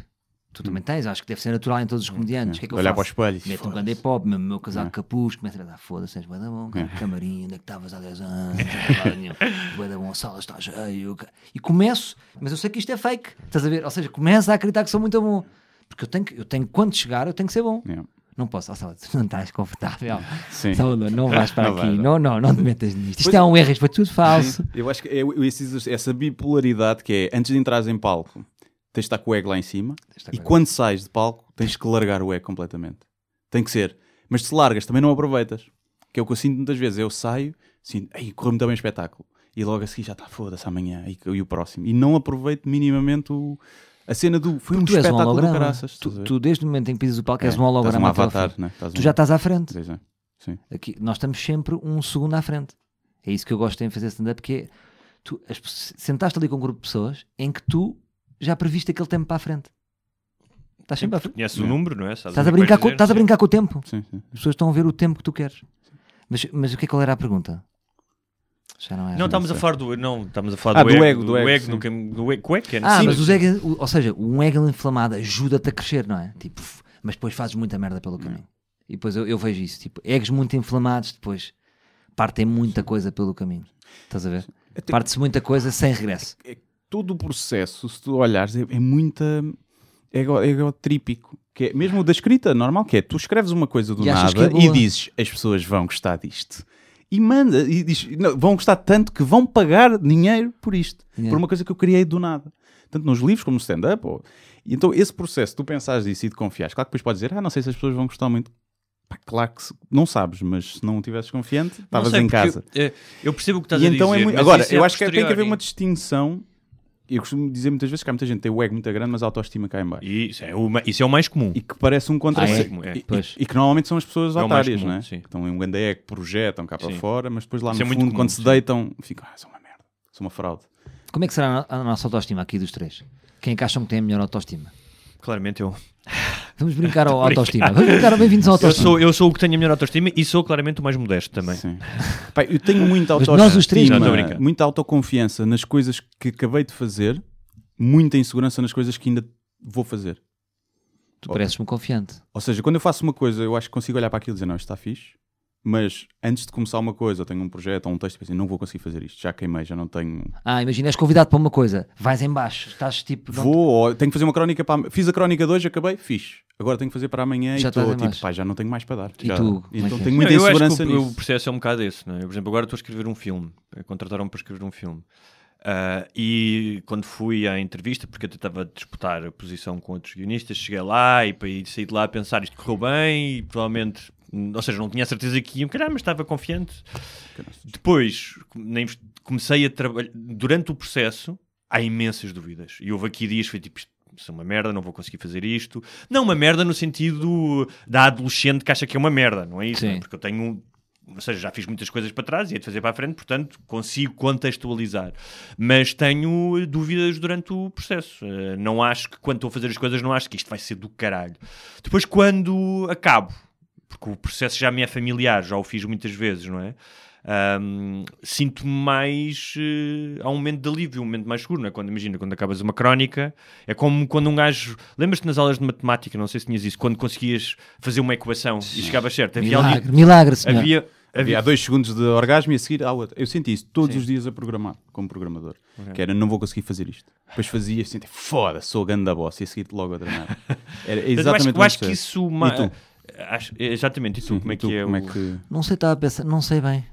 Tu também tens, acho que deve ser natural em todos os comediantes. O que é que eu Olhar faço? para o espelho. Meto um grande pop, mesmo o meu casaco É. capuz, começo a dar foda-se, és da bom, cara, É. camarim, onde é que estavas há 10 anos, não bué da bom, a sala está cheia. E começo, mas eu sei que isto é fake, estás a ver? Ou seja, começo a acreditar que sou muito bom. Porque eu tenho, que, eu tenho quando chegar, eu tenho que ser bom. Yeah. Não posso, oh, tu não estás confortável. Sim. Não vais para Não aqui, vai, não, não, não te metas nisto. Isto Pois- é um erro, isto foi tudo falso. Eu acho que é essa bipolaridade que é antes de entrares em palco, tens de estar com o ego lá em cima e quando sais de palco tens que largar o ego completamente. Tem que ser. Mas se largas também não aproveitas. Que é o que eu sinto muitas vezes. Eu saio, sinto, ei, correu muito bem o espetáculo. E logo a seguir já está, foda-se amanhã e, e o próximo. E não aproveito minimamente o- a cena do. Foi um Tu és um espetáculo do holograma. caraças. Tu, tu, desde o momento em que pisas o palco, és É, um holograma. Um avatar, né? Tu um- já estás à frente. Pois é. Sim. Aqui, nós estamos sempre um segundo à frente. É isso que eu gosto em fazer stand-up, porque é, tu as sentaste ali com um grupo de pessoas em que tu já previste aquele tempo para a frente. Estás sempre à frente. Conheces o número, não é? Estás o a, brincar com, dizer? estás a Sim. brincar com o tempo. Sim, sim. As pessoas estão a ver o tempo que tu queres. Mas, mas o que é que qual era a pergunta? Já não é. Não, estamos a falar do. Não, estamos a falar Ah, do, do ego. ego, do ego, ego sim. no do ego. Cueca, Ah, sim, mas os ego, o- ou seja, um ego inflamado ajuda-te a crescer, não é? Tipo, mas depois fazes muita merda pelo caminho. E depois eu, eu vejo isso, tipo, egos muito inflamados, depois partem muita coisa pelo caminho. Estás a ver? Parte-se muita coisa sem regresso. todo o processo, se tu olhares, é, é muita ego, egotrípico. Que é, mesmo o da escrita, normal, que é tu escreves uma coisa do E nada é e dizes as pessoas vão gostar disto. E manda, e diz, não, vão gostar tanto que vão pagar dinheiro por isto, Yeah. por uma coisa que eu criei do nada. Tanto nos livros como no stand-up. ou- então, esse processo, tu pensares disso e de confiares, claro que depois podes dizer, ah, não sei se as pessoas vão gostar muito. Pá, claro que se- não sabes, mas se não estivesses confiante, estavas em casa. eh, Eu percebo o que estás E a então dizer. é muito... Agora, é eu a acho que tem que haver uma distinção. Eu costumo dizer muitas vezes que há muita gente que tem o ego muito grande, mas a autoestima cá em baixo. E Isso é, o, isso é o mais comum. E que parece um Ah, é? contrassenso. É, E- e, e que normalmente são as pessoas É otárias, comum, não é? sim. Que estão em um grande ego, projetam cá para Sim. fora, mas depois lá Isso no é fundo, comum, quando se sim. deitam, ficam, ah, sou uma merda, sou uma fraude. Como é que será a a nossa autoestima aqui dos três? Quem é que acham que tem a melhor autoestima? Claramente eu. Vamos brincar ao autoestima. Vamos brincar, bem-vindos ao Eu autoestima. sou, eu sou o que tenho a melhor autoestima e sou claramente o mais modesto também. Sim. Pá, eu tenho muita autoestima, nós os três- Não, muita autoconfiança nas coisas que acabei de fazer, muita insegurança nas coisas que ainda vou fazer. Tu pareces-me confiante. Ou seja, quando eu faço uma coisa, eu acho que consigo olhar para aquilo e dizer, não, isto está fixe, mas antes de começar uma coisa, eu tenho um projeto ou um texto, e penso, não vou conseguir fazer isto, já queimei, já não tenho... Ah, imagina, és convidado para uma coisa, vais em baixo, estás tipo. não- Vou, ou tenho que fazer uma crónica para... Fiz a crónica de hoje, acabei, fiz. Agora tenho que fazer para amanhã Já e estou tipo, pá, já não tenho mais para dar. E Já- tu, é Então que tenho muita Não, insegurança que o, nisso. processo é um bocado esse. Não é? Eu, por exemplo, agora estou a escrever um filme. Contrataram-me para escrever um filme. Ah, e quando fui à entrevista, porque eu estava a disputar a posição com outros guionistas, cheguei lá e, e saí de lá a pensar isto correu bem e provavelmente Ou seja, não tinha a certeza que ia, calhar, mas estava confiante. Depois, nem, comecei a trabalhar. Durante o processo, há imensas dúvidas. E houve aqui dias, foi tipo, isto isso é uma merda, não vou conseguir fazer isto. Não uma merda no sentido da adolescente que acha que é uma merda, não é isso? Sim. Porque eu tenho. Ou seja, já fiz muitas coisas para trás e é de fazer para a frente, portanto consigo contextualizar. Mas tenho dúvidas durante o processo. Eh, Não acho que quando estou a fazer as coisas, não acho que isto vai ser do caralho. Depois, quando acabo, porque o processo já me é familiar, já o fiz muitas vezes, não é? Ahm, sinto-me mais eh, há um momento de alívio, um momento mais seguro, não é? Quando imagina, quando acabas uma crónica, é como quando um gajo lembras-te nas aulas de matemática, não sei se tinhas isso, quando conseguias fazer uma equação e chegavas certo, havia ali- Milagre, milagre, senhor. havia, Havia dois segundos de orgasmo e a seguir há outra. Eu senti isso todos Sim. os dias a programar, como programador. Ok. Que era, não vou conseguir fazer isto. Depois fazia, senti, foda, sou ganda boss, e a seguir logo a treinar. Era Mas eu acho, exatamente eu acho que isso ma- E tu? Acho- exatamente, e tu, Sim, como é tu, que é como é que... Não sei, estava a pensar, não sei bem.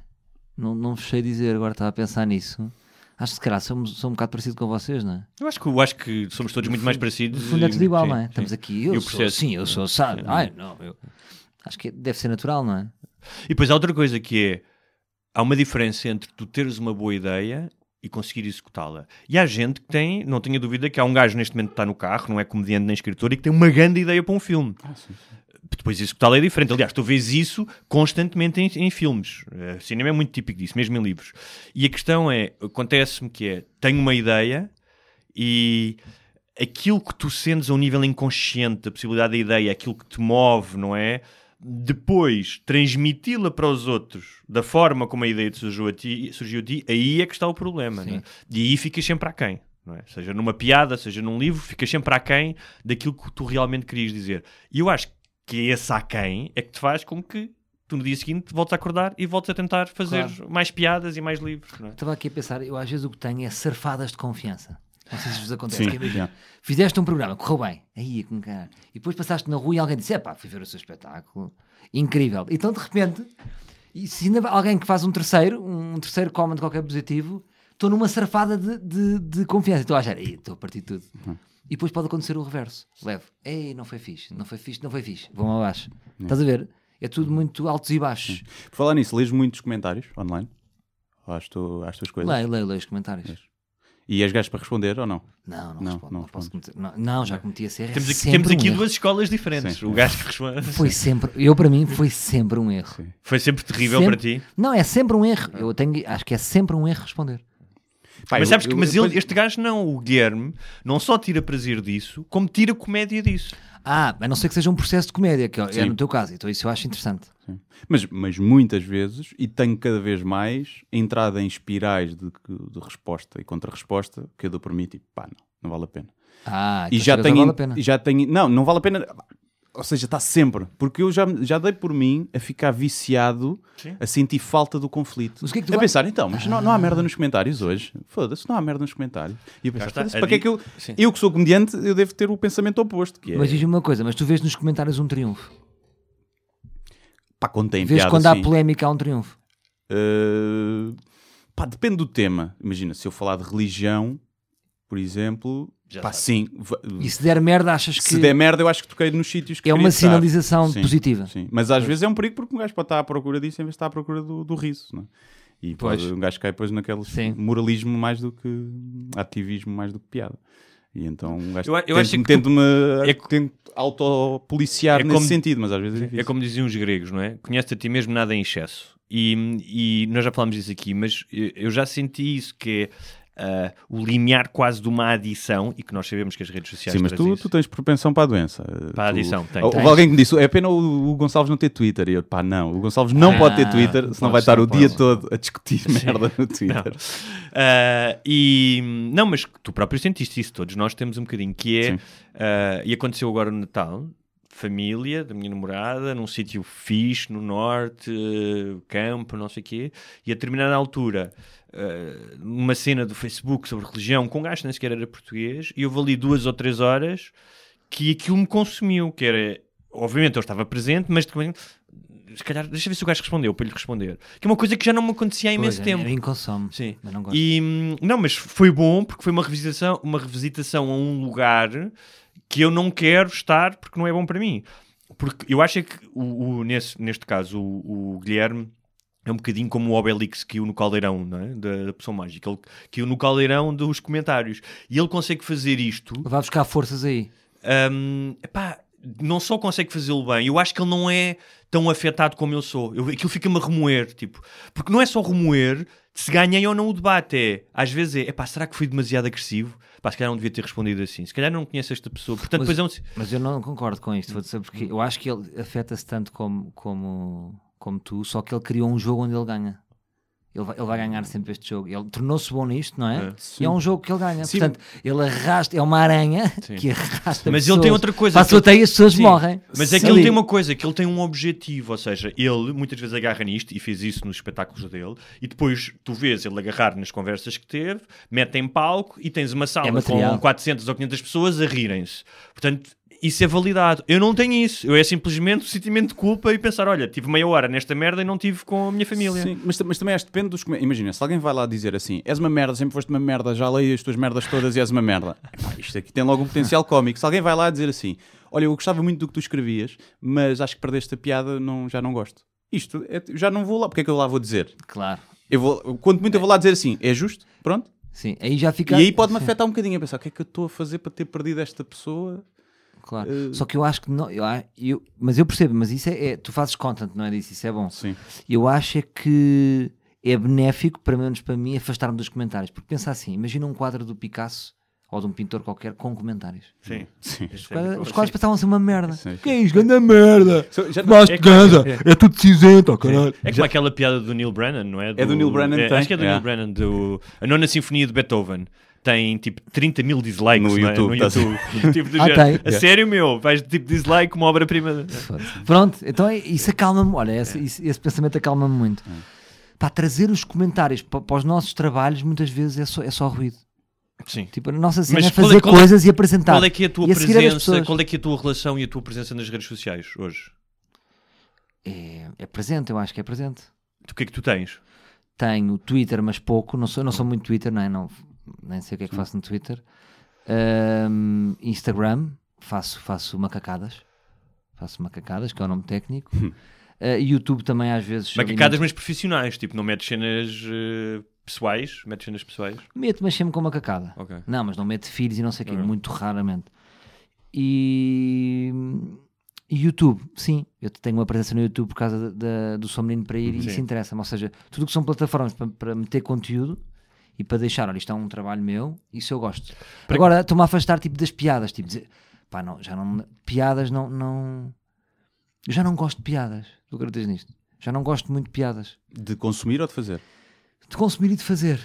Não, não sei dizer, agora estava a pensar nisso. Acho que se calhar sou, sou um bocado parecido com vocês, não é? Eu acho que, eu acho que somos todos muito mais parecidos. No fundo é tudo igual, sim, não é? sim. Estamos aqui, eu o sou assim, eu sou sabe. Sim. Ai, não, eu... Acho que deve ser natural, não é? E depois há outra coisa que é: há uma diferença entre tu teres uma boa ideia e conseguir executá-la. E há gente que tem, não tenha dúvida, que há um gajo neste momento que está no carro, não é comediante nem escritor, e que tem uma grande ideia para um filme. Depois executá-la é diferente. Aliás, tu vês isso constantemente em, em filmes. Eh, O cinema é muito típico disso, mesmo em livros. E a questão é: acontece-me que é, tenho uma ideia e aquilo que tu sentes a um nível inconsciente, a possibilidade da ideia, aquilo que te move, não é? Depois transmiti-la para os outros da forma como a ideia surgiu a ti, surgiu a ti aí é que está o problema. não é? E aí ficas sempre aquém. Não é? Seja numa piada, seja num livro, ficas sempre aquém daquilo que tu realmente querias dizer. E eu acho que esse aquém é que te faz com que tu no dia seguinte voltes a acordar e voltes a tentar fazer Claro. mais piadas e mais livros. Não é? Estava aqui a pensar, eu às vezes o que tenho é surfadas de confiança. Não sei se vos acontece. Sim, que já. Fizeste um programa, correu bem. Aí, com cara. E depois passaste na rua e alguém disse: Epá, fui ver o seu espetáculo. Incrível. Então, de repente, e se ainda há alguém que faz um terceiro, um terceiro comment qualquer positivo, estou numa surfada de, de, de confiança. Estou a achar, "Ei, estou a partir de tudo. Uhum. E depois pode acontecer o reverso. Levo, ei, não foi fixe, não foi fixe, não foi fixe. Vão abaixo. Estás a ver? É tudo muito altos e baixos. Por falar nisso, lês muitos comentários online? Às, tu, às tuas coisas? Leio, leio, leio os comentários. E és gajo para responder ou não? Não, não, Não, respondo, não não posso cometer- não, não, já cometi esse erro. É Temos aqui, sempre temos um aqui erro. duas escolas diferentes. Sim. O gajo que responde. Foi sempre, eu para mim, foi sempre um erro. Foi sempre terrível Sempre- para ti. Não, é sempre um erro. Eu tenho, acho que é sempre um erro responder. Pá, mas eu- sabes que eu- mas eu- ele- este gajo não, o Guilherme, não só tira prazer disso, como tira comédia disso. Ah, a não ser que seja um processo de comédia, que é- é Sim. no teu caso. Então isso eu acho interessante. Mas, mas muitas vezes, e tenho cada vez mais, entrada em espirais de, de resposta e contra-resposta, que eu dou por mim, tipo, pá, não, não vale a pena. Ah, e então já chegas a tenho, vale a pena. e já tenho, não, não vale a pena. Ou seja, está sempre, porque eu já, já dei por mim a ficar viciado, a sentir falta do conflito. Mas o que é que tu a vai- pensar, então, mas não, não há merda nos comentários hoje. Foda-se, não há merda nos comentários. E eu pensar, está, foda-se, para que é que eu, Sim. eu que sou comediante, eu devo ter o pensamento oposto, que é, Mas diz-me uma coisa, mas tu vês nos comentários um triunfo. pá, quando tem Vês piada, quando há sim. polémica há um triunfo. Uh, pá, depende do tema. Imagina, se eu falar de religião, por exemplo, Já pá, sim. E se der merda, achas que Se der merda, eu acho que toquei nos sítios que é uma estar. sinalização Sim, positiva? Sim. Mas às vezes é um perigo porque um gajo pode estar à procura disso em vez de estar à procura do, do riso. Não é? E pode, Pois. um gajo cai depois naquele Sim. moralismo mais do que ativismo mais do que piada. E então um gajo Eu eu tento- acho que tu- tento-me é- tento autopoliciar É nesse como- sentido, mas às vezes é difícil. É como diziam os gregos, não é? Conhece-te a ti mesmo, nada em excesso. E, e nós já falámos disso aqui, mas eu eu já senti isso, que é ah, o limiar quase de uma adição, e que nós sabemos que as redes sociais Sim, mas tu, tu tens propensão para a doença. Para a Tu- adição, tem. Houve alguém que me disse: é pena o, o Gonçalves não ter Twitter. E eu, pá, não, o Gonçalves não Ah, pode ter Twitter, não senão vai estar não o dia todo a discutir merda no Twitter. Ah, e não, mas tu próprio sentiste isso, todos nós temos um bocadinho, que é Sim. ah, e aconteceu agora no Natal, família da minha namorada, num sítio fixe no norte, eh, campo, não sei o quê, e a determinada altura, numa cena do Facebook sobre religião, com um gajo que nem sequer era português, e houve ali duas ou três horas que aquilo me consumiu, que era, obviamente eu estava presente, mas se calhar, deixa eu ver se o gajo respondeu para lhe responder. Que é uma coisa que já não me acontecia há imenso Pois, é, tempo. Consome, Sim. mas não gosto. E hum, não, mas foi bom porque foi uma revisitação, uma revisitação a um lugar que eu não quero estar porque não é bom para mim. porque eu acho é que o, o- nesse, neste caso o, o Guilherme é um bocadinho como o Obelix que caiu no caldeirão é? da, da pessoa mágica. Ele caiu no caldeirão dos comentários. E ele consegue fazer isto. Vai buscar forças aí. hum, epá, não só consegue fazê-lo bem, eu acho que ele não é tão afetado como eu sou. Eu, aquilo fica-me a remoer, tipo, porque não é só remoer se ganhei ou não o debate, é às vezes é, epá, será que fui demasiado agressivo? Pá, se calhar não devia ter respondido assim, se calhar não conheço esta pessoa, portanto, Mas, depois é um. mas eu não concordo com isto, vou dizer porque eu acho que ele afeta-se tanto como, como, como tu, só que ele criou um jogo onde ele ganha. Ele vai, ele vai ganhar sempre este jogo. Ele tornou-se bom nisto, não é? É. e é um jogo que ele ganha. Sim. Portanto, ele arrasta, é uma aranha Sim. que arrasta Mas pessoas. ele tem outra coisa. Passa ele- teia e as pessoas Sim, morrem. Mas é que ele tem uma coisa, que ele tem um objetivo, ou seja, ele muitas vezes agarra nisto e fez isso nos espetáculos dele, e depois tu vês ele agarrar nas conversas que teve, mete em palco e tens uma É sala material. com 400 ou 500 pessoas a rirem-se. Portanto, isso é validado. Eu não tenho isso. Eu é simplesmente o sentimento de culpa e pensar, olha, tive meia hora nesta merda e não tive com a minha família. Sim, mas, mas também acho que depende dos comentários. Imagina, se alguém vai lá dizer assim: és uma merda, sempre foste uma merda, já leio as tuas merdas todas e és uma merda. Epá, isto aqui tem logo um potencial cómico. Se alguém vai lá dizer assim: olha, eu gostava muito do que tu escrevias, mas acho que perdeste a piada, não, já não gosto. Isto, é- já não vou lá. Porque é que eu lá vou dizer? Claro. Eu vou, quando muito eu vou lá dizer assim: é justo? Pronto. Sim, aí já fica. E aí pode-me afetar um bocadinho a pensar: o que é que eu estou a fazer para ter perdido esta pessoa? Claro. Eh, Só que eu acho que não. Eu, eu- mas eu percebo, mas isso é, é- Tu fazes content, não é disso? Isso é bom. Sim. Eu acho é que é benéfico, para menos para mim, afastar-me dos comentários. Porque pensa assim: imagina um quadro do Picasso ou de um pintor qualquer com comentários. Sim. Sim. Os quadros, os quadros passavam a ser uma merda. Sim. Que é isto? Grande merda! Já- Mas é que- É tudo cinzento, oh, caralho! É como aquela piada do Neil Brennan, não é? É do Neil Brennan, tem? Acho que é do É. Neil Brennan, do A Nona Sinfonia de Beethoven. Tem tipo 30 mil dislikes No é? YouTube, no tá YouTube. tipo, do Ah, género? A sério, meu, vais tipo dislike uma obra-prima. Pronto, então é- isso acalma-me. Olha, esse, esse- esse pensamento acalma-me muito. Para trazer os comentários pa- para, os nossos trabalhos, muitas vezes é só, é só ruído. Sim. Tipo, a nossa cena Mas é é- fazer é- coisas e apresentar. Qual é que é a tua a é presença, qual é que é a tua relação e a tua presença nas redes sociais hoje? É, é presente, eu acho que é presente. O que é que tu tens? Tenho Twitter, mas pouco. Não sou, não sou muito Twitter, não é? Não, nem sei o que é que faço no Twitter. Ahm, Instagram, faço, faço macacadas. Faço macacadas, que é o nome técnico. Ah, YouTube também às vezes. Macacadas, alimento- mas profissionais, tipo, não metes cenas eh, pessoais, metes cenas pessoais. Meto, mas sempre com macacada. Ok. Não, mas não meto filhos e não sei o quê, muito raramente. E... e YouTube, sim, eu tenho uma presença no YouTube por causa da- da- do Sou Menino para ir e Sim. isso interessa-me. Ou seja, tudo que são plataformas para, para meter conteúdo e para deixar, olha, isto é um trabalho meu, isso eu gosto. Agora, estou-me a afastar tipo, das piadas, tipo, dizer, pá, não, já não, piadas não, não, eu já não gosto de piadas, tu acreditas nisto? Já não gosto muito de piadas, De consumir ou de fazer? de consumir e de fazer.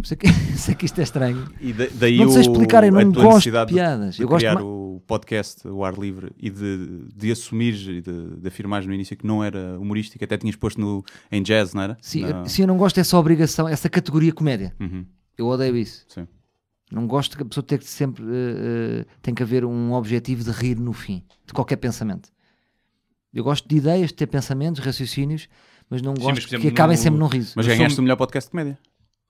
Sei que, isto é estranho. E da- daí Não sei explicar, eu não gosto de piadas. De Eu gosto criar o podcast, o ar livre e de, de assumir e de, de afirmar no início que não era humorístico, até tinhas posto no, em jazz, não era? Sim, Na- eu, sim, eu não gosto dessa obrigação, essa categoria comédia. Uhum, Eu odeio isso. sim. Não gosto que a pessoa tenha que sempre. eh, eh, tem que haver um objetivo de rir no fim, de qualquer pensamento. Eu gosto de ideias, de ter pensamentos, raciocínios, mas não Sim, gosto mas, por exemplo, que acabem no- sempre num riso. Mas ganhaste sou- o melhor podcast de comédia.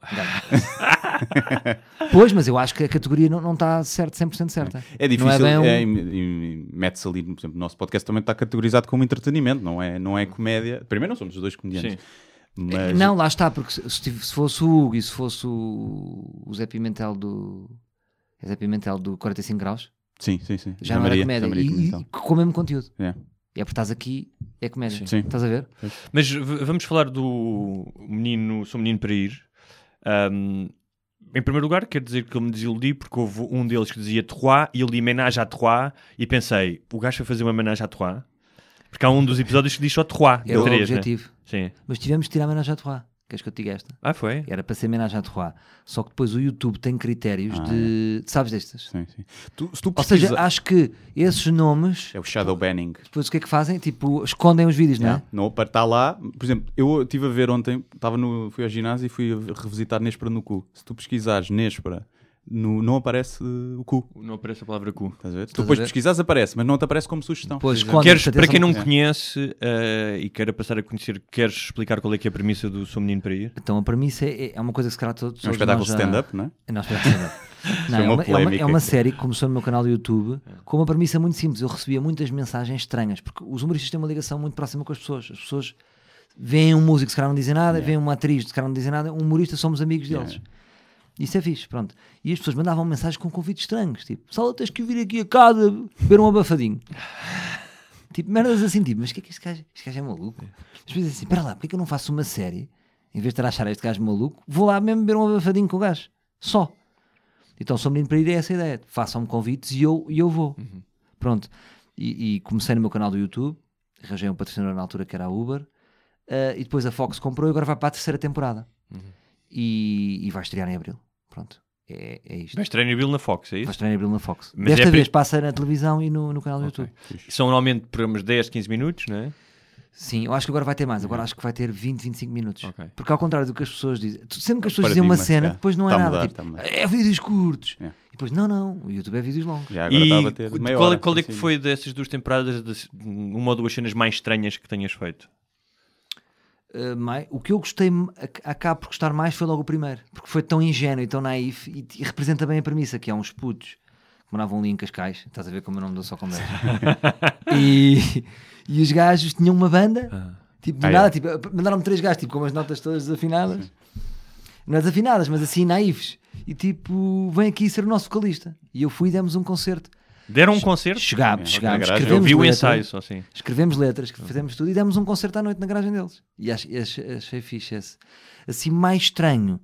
Pois, mas eu acho que a categoria não, não está certo, 100% certa. É Não difícil, um- é, e- e- e mete-se ali, por exemplo, o nosso podcast também está categorizado como entretenimento, não é, não é comédia. Primeiro, não somos os dois comediantes. Sim. Mas, Não, lá está, porque se, se fosse o Hugo e se fosse o, o Zé Pimentel do. é Zé Pimentel do 45 Graus, Sim, sim, sim. já Da não era Maria, comédia. da Maria E, e com o mesmo conteúdo. É. É porque estás aqui, é comédia. Sim. Estás a ver? Mas vamos falar do menino, sou menino para ir. Ahm, em primeiro lugar, quero dizer que eu me desiludi porque houve um deles que dizia Trois e eu li Ménage à Trois e pensei, o gajo vai fazer uma Ménage à Trois? Porque há um dos episódios que diz só Trois. Era o né? objetivo. Sim. Mas tivemos de tirar a Ménage à Trois. Queres que eu te diga esta? Ah, foi? Era para ser Ménage à Trois. Só que depois o YouTube tem critérios Ah, de. Sabes destas? Sim, sim. Tu- se tu Ou seja, acho que esses nomes, É o shadow banning. depois o que é que fazem? Tipo, escondem os vídeos, não é? Yeah. Não, para estar lá, por exemplo, eu estive a ver ontem, estava no, fui ao ginásio e fui a revisitar Nespera no cu. Se tu pesquisares Nespera, no, não aparece uh, o cu. Não aparece a palavra cu. Estás a ver? Se tu depois ver? pesquisares, aparece, mas não te aparece como sugestão. Depois escondem. Queres, para quem é não conhece eh, e queira passar a conhecer, queres explicar qual é que é a premissa do Sou Menino para ir? Então a premissa é, é uma coisa que se calhar todos É um espetáculo já- stand-up, não é? É, não, espetáculo stand-up. Não, Foi é, uma é, uma, polémica é uma série que começou no meu canal do YouTube com uma premissa muito simples. Eu recebia muitas mensagens estranhas, porque os humoristas têm uma ligação muito próxima com as pessoas. As pessoas veem um músico, se calhar não dizem nada, veem uma atriz, se calhar não dizem nada, um humorista, somos amigos deles. Isso é fixe, pronto. E as pessoas mandavam mensagens com convites estranhos, tipo, Sala, tens que vir aqui a casa beber um abafadinho. tipo, merdas assim, tipo, mas o que é que este gajo, este gajo é maluco? As pessoas dizem assim, espera lá, porque é que eu não faço uma série, em vez de estar a achar este gajo maluco, vou lá mesmo beber um abafadinho com o gajo, só. Então, sou menino para ir a essa ideia. Façam-me convites e eu, e eu vou. Pronto. E, e comecei no meu canal do YouTube, arranjei um patrocinador na altura que era a Uber, eh, e depois a Fox comprou e agora vai para a terceira temporada. E, e vai estrear em Abril. Pronto. É, é isto. Vais estrear Bill na Fox, é isso? estrear em Abril na Fox. Mas Desta é vez passa na televisão e no, no canal do YouTube. São normalmente programas de 10, 15 minutos, não é? Sim, eu acho que agora vai ter mais. Agora acho que vai ter 20, 25 minutos. Ok. Porque ao contrário do que as pessoas dizem, sempre que as pessoas dizem uma cena, é. depois não é a nada. mudar, tipo, mudar. é vídeos curtos. É. E depois, não, não, o YouTube é vídeos longos. Já agora está a E meia qual, é- hora. qual é que assim. foi dessas duas temporadas de- uma ou duas cenas mais estranhas que tenhas feito? Uh, mai- o que eu gostei, ac- acabo por gostar mais foi logo o primeiro, porque foi tão ingênuo e tão naif e, e representa bem a premissa, que é uns putos que moravam ali em Cascais, estás a ver como eu não me dou só com 10. e, e os gajos tinham uma banda, tipo, de Ah, nada, é. tipo, mandaram-me três gajos, tipo, com as notas todas desafinadas, não é desafinadas, mas assim naifes, e tipo, vem aqui ser o nosso vocalista. E eu fui e demos um concerto. Deram um concerto? Chegámos, chegámos. Eu escrevemos vi o ensaio só assim. escrevemos letras, fizemos tudo e demos um concerto à noite na garagem deles. E ach- ach- achei fixe esse. Assim, mais estranho.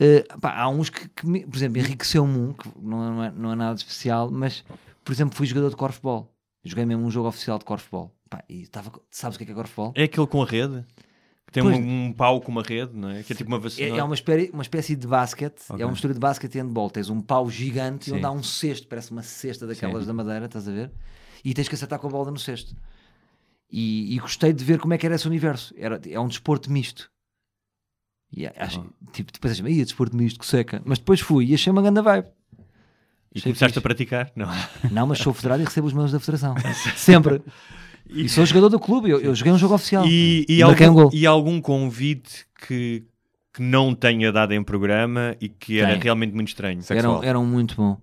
eh, pá, há uns que, que me- por exemplo, enriqueceu-me um, que não é, não é- não é nada de especial, mas, por exemplo, fui jogador de corfball. Joguei mesmo um jogo oficial de corfball. Pá, e estava, sabes o que é, que é corfball? É aquele com a rede? Que tem Pois. um, um pau com uma rede, não é? Que é tipo uma É, vacina. é uma, espécie, uma espécie de basquete, Ok. é uma mistura de basquete e handball. Tens um pau gigante Sim. onde há um cesto, parece uma cesta daquelas Sim. da madeira, estás a ver? E tens que acertar com a bola no cesto. E, e gostei de ver como é que era esse universo. Era, é um desporto misto. E acho, Ah. tipo, depois achei, ia desporto misto, que seca. Mas depois fui e achei uma grande vibe. E Achei começaste fixe. a praticar? Não. Não, mas sou federado e recebo os meus da federação. Sempre. E sou jogador do clube. Eu, eu joguei um jogo oficial. E, e, E algum, um e algum convite que, que não tenha dado em programa e que era Tem. realmente muito estranho? Era, Sexual. era um muito bom.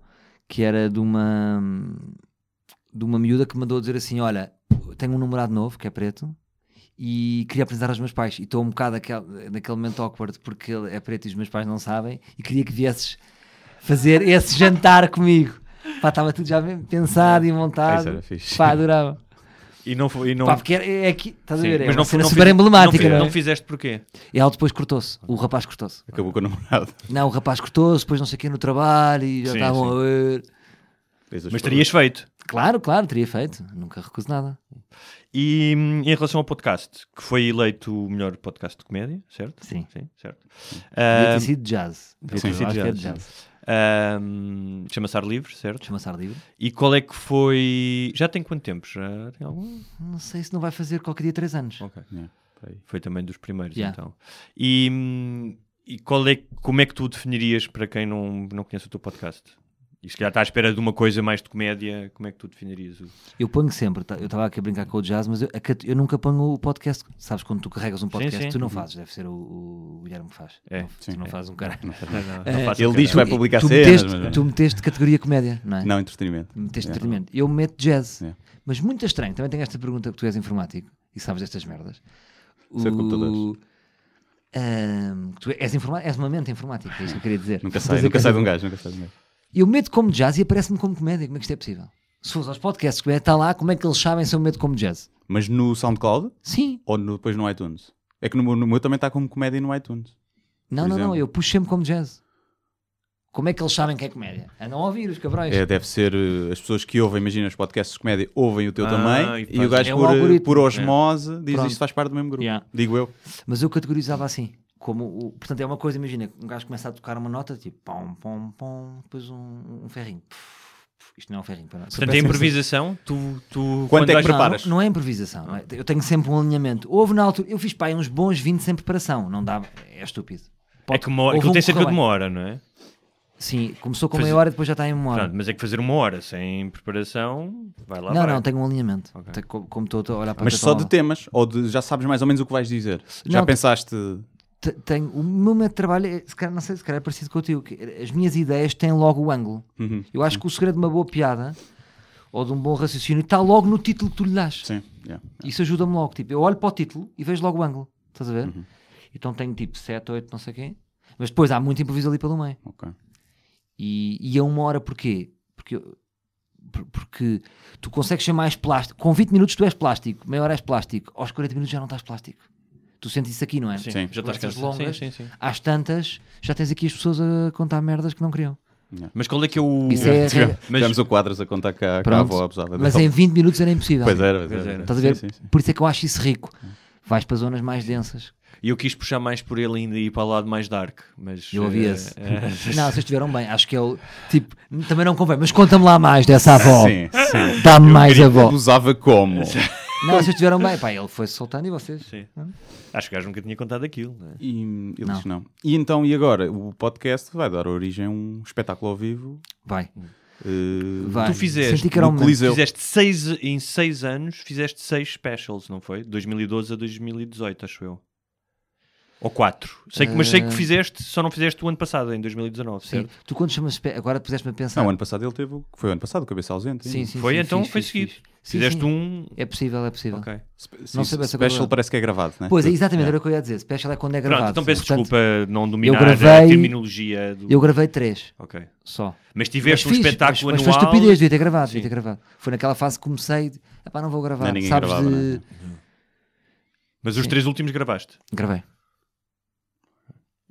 Que era de uma de uma miúda que me mandou dizer assim: Olha, tenho um namorado novo que é preto e queria apresentar aos meus pais. E estou um bocado aquele, naquele momento awkward porque ele é preto e os meus pais não sabem. E queria que viesses fazer esse jantar comigo. Pá, estava tudo já bem pensado e Isso montado. era fixe. Pá, adorava. E não foi. E não... Pá, porque é, é aqui, estás a Sim, ver? É mas uma não, cena não super fiz- emblemática, não, não, é? não fizeste porquê? E ela depois cortou-se. O rapaz cortou-se. Acabou com o namorado. Não, o rapaz cortou-se, depois não sei o que no trabalho e já Sim, estavam sim. a ver. Mas terias feito. Claro, claro, teria feito. Nunca recuso nada. E hum, em relação ao podcast, que foi eleito o melhor podcast de comédia, certo? Sim. Sim, certo. Devia ter sido jazz. devia ter sido acho que é jazz, ahm, Chama-se Ar Livre, certo? Chama-se ar livre. E qual é que foi. Já tem quanto tempo? Já tem algum? Não sei se não vai fazer qualquer dia 3 anos. Ok. Yeah. Foi também dos primeiros, Yeah. então. E, hum, e qual é, como é que tu o definirias para quem não, não conhece o teu podcast? E se calhar está à espera de uma coisa mais de comédia, como é que tu definirias? O... Eu ponho sempre, tá- eu estava aqui a brincar com o jazz, mas eu, eu nunca ponho o podcast. Sabes quando tu carregas um podcast, sim. tu não Uhum. fazes, deve ser o, o Guilherme que faz. É, Não- sim, tu não é. fazes um cara. Não, não, É, não Ele o diz que caralho. vai publicar tu cenas, meteste, mas- tu meteste categoria comédia, não é? Não, entretenimento. Meteste É. entretenimento. Eu meto jazz. É. Mas muito estranho. Também tenho esta pergunta que tu és informático e sabes destas merdas. Sei de computadores. Ahm, tu és, informa- és uma mente informática, é isso que eu queria dizer. Nunca sai, nunca sai de um gajo, nunca sai de um gajo. Eu meto como jazz e aparece-me como comédia. Como é que isto é possível? Se fores aos podcasts, que está lá, como é que eles sabem se eu meto como jazz? Mas no SoundCloud Sim. ou no- depois no iTunes? É que no, meu- no meu também está como comédia no iTunes. Não, não, não. exemplo. Eu puxo sempre como jazz. Como é que eles sabem que é comédia? Andam a ouvir os cabrões. É, deve ser eh, as pessoas que ouvem, imagina os podcasts de comédia, ouvem o teu Ah, também e e, o gajo É por, eh, por osmose diz Pronto. isto faz parte do mesmo grupo. Yeah. Digo eu. Mas eu categorizava assim. Como o, portanto, é uma coisa, imagina, um gajo começa a tocar uma nota, tipo, pom, pom, pom, depois um, um ferrinho. Puf, puf. Isto não é um ferrinho. pera. Portanto, é improvisação. Tu, tu, Quanto é que Não, preparas? Não, não é improvisação. não é? Eu tenho sempre um alinhamento. Houve na altura, eu fiz pá, aí uns bons 20 sem preparação. Não dá, é estúpido. É Pode- que uma aquilo um tem cerca de uma hora, não é? Sim, começou com Fazer- meia hora e depois já está em uma hora. Pronto, mas é que fazer uma hora sem preparação, vai lá. não, vai. não, tenho um alinhamento. Ok. Tenho- como estou a olhar para Mas a só de temas, ou de- já sabes mais ou menos o que vais dizer. Já Não, pensaste. Te- tenho, o meu método de trabalho, é, se calhar, não sei, se calhar é parecido contigo. que As minhas ideias têm logo o ângulo. Uhum. Eu acho que o segredo de uma boa piada ou de um bom raciocínio está logo no título que tu lhe dás. Sim, yeah. Isso ajuda-me logo. Tipo, eu olho para o título e vejo logo o ângulo. Estás a ver? Uhum. Então tenho tipo 7, 8, não sei quê. Mas depois há muito improviso ali pelo meio. ok. E, e a uma hora porquê? Porque, porque tu consegues ser mais plástico. Com 20 minutos tu és plástico, meia hora és plástico. Aos 40 minutos já não estás plástico. Tu sentes isso aqui, não é? Sim, Sim. já estás cansado. longas, Sim, sim, sim. Às tantas, já tens aqui as pessoas a contar merdas que não queriam. Mas qual é que é o. Isso é- Mas- tivemos o quadros a contar que a, que a Pronto. avó abusava Mas em 20 minutos era impossível. Pois era, pois era. Estás a ver? Sim, sim, sim. Por isso é que eu acho isso rico. Vais para zonas mais densas. E eu quis puxar mais por ele ainda e ir para o lado mais dark. Mas, Eu ouvi eh, esse. eh, Não, vocês estiveram bem. Acho que é o tipo. Também não convém, mas conta-me lá mais dessa avó. Sim, sim. Dá-me mais avó. Abusava como? Não, vocês estiveram bem. Pá, ele foi soltando e vocês. sim. Acho que o gajo nunca tinha contado aquilo. não é? E ele Não. disse não. E então, e agora? O podcast vai dar origem a um espetáculo ao vivo. Vai. eh, Vai. Tu fizeste um. Fizeste seis, em seis anos, fizeste seis specials, não foi? 2012 a 2018, acho eu. Ou quatro. Sei que, mas sei que Eh, fizeste, só não fizeste o ano passado, em 2019, Sim. certo? Tu quando chamas. Agora puseste-me a pensar. Não, o ano passado ele teve. Foi o ano passado, o cabeça ausente. Sim, sim, Foi, sim, então fiz, foi fiz, seguido. fiz. Sim, Fizeste sim. um. É possível, é possível. Ok. Spe- Não sei Special parece que é gravado, né? Pois é, exatamente, É. era o que eu ia dizer. Special é quando é Pronto, gravado. então peço Portanto, desculpa não dominar gravei- a terminologia do. Eu gravei três Ok. só. Mas tiveste Mas um fiz, espetáculo mas, mas anual. foi estupidez, devia ter gravado, Sim. devia ter gravado. Foi naquela fase que comecei. De, Epá, não vou gravar. Ninguém Sabes gravava, de. né? Mas os Sim. três últimos gravaste. Gravei.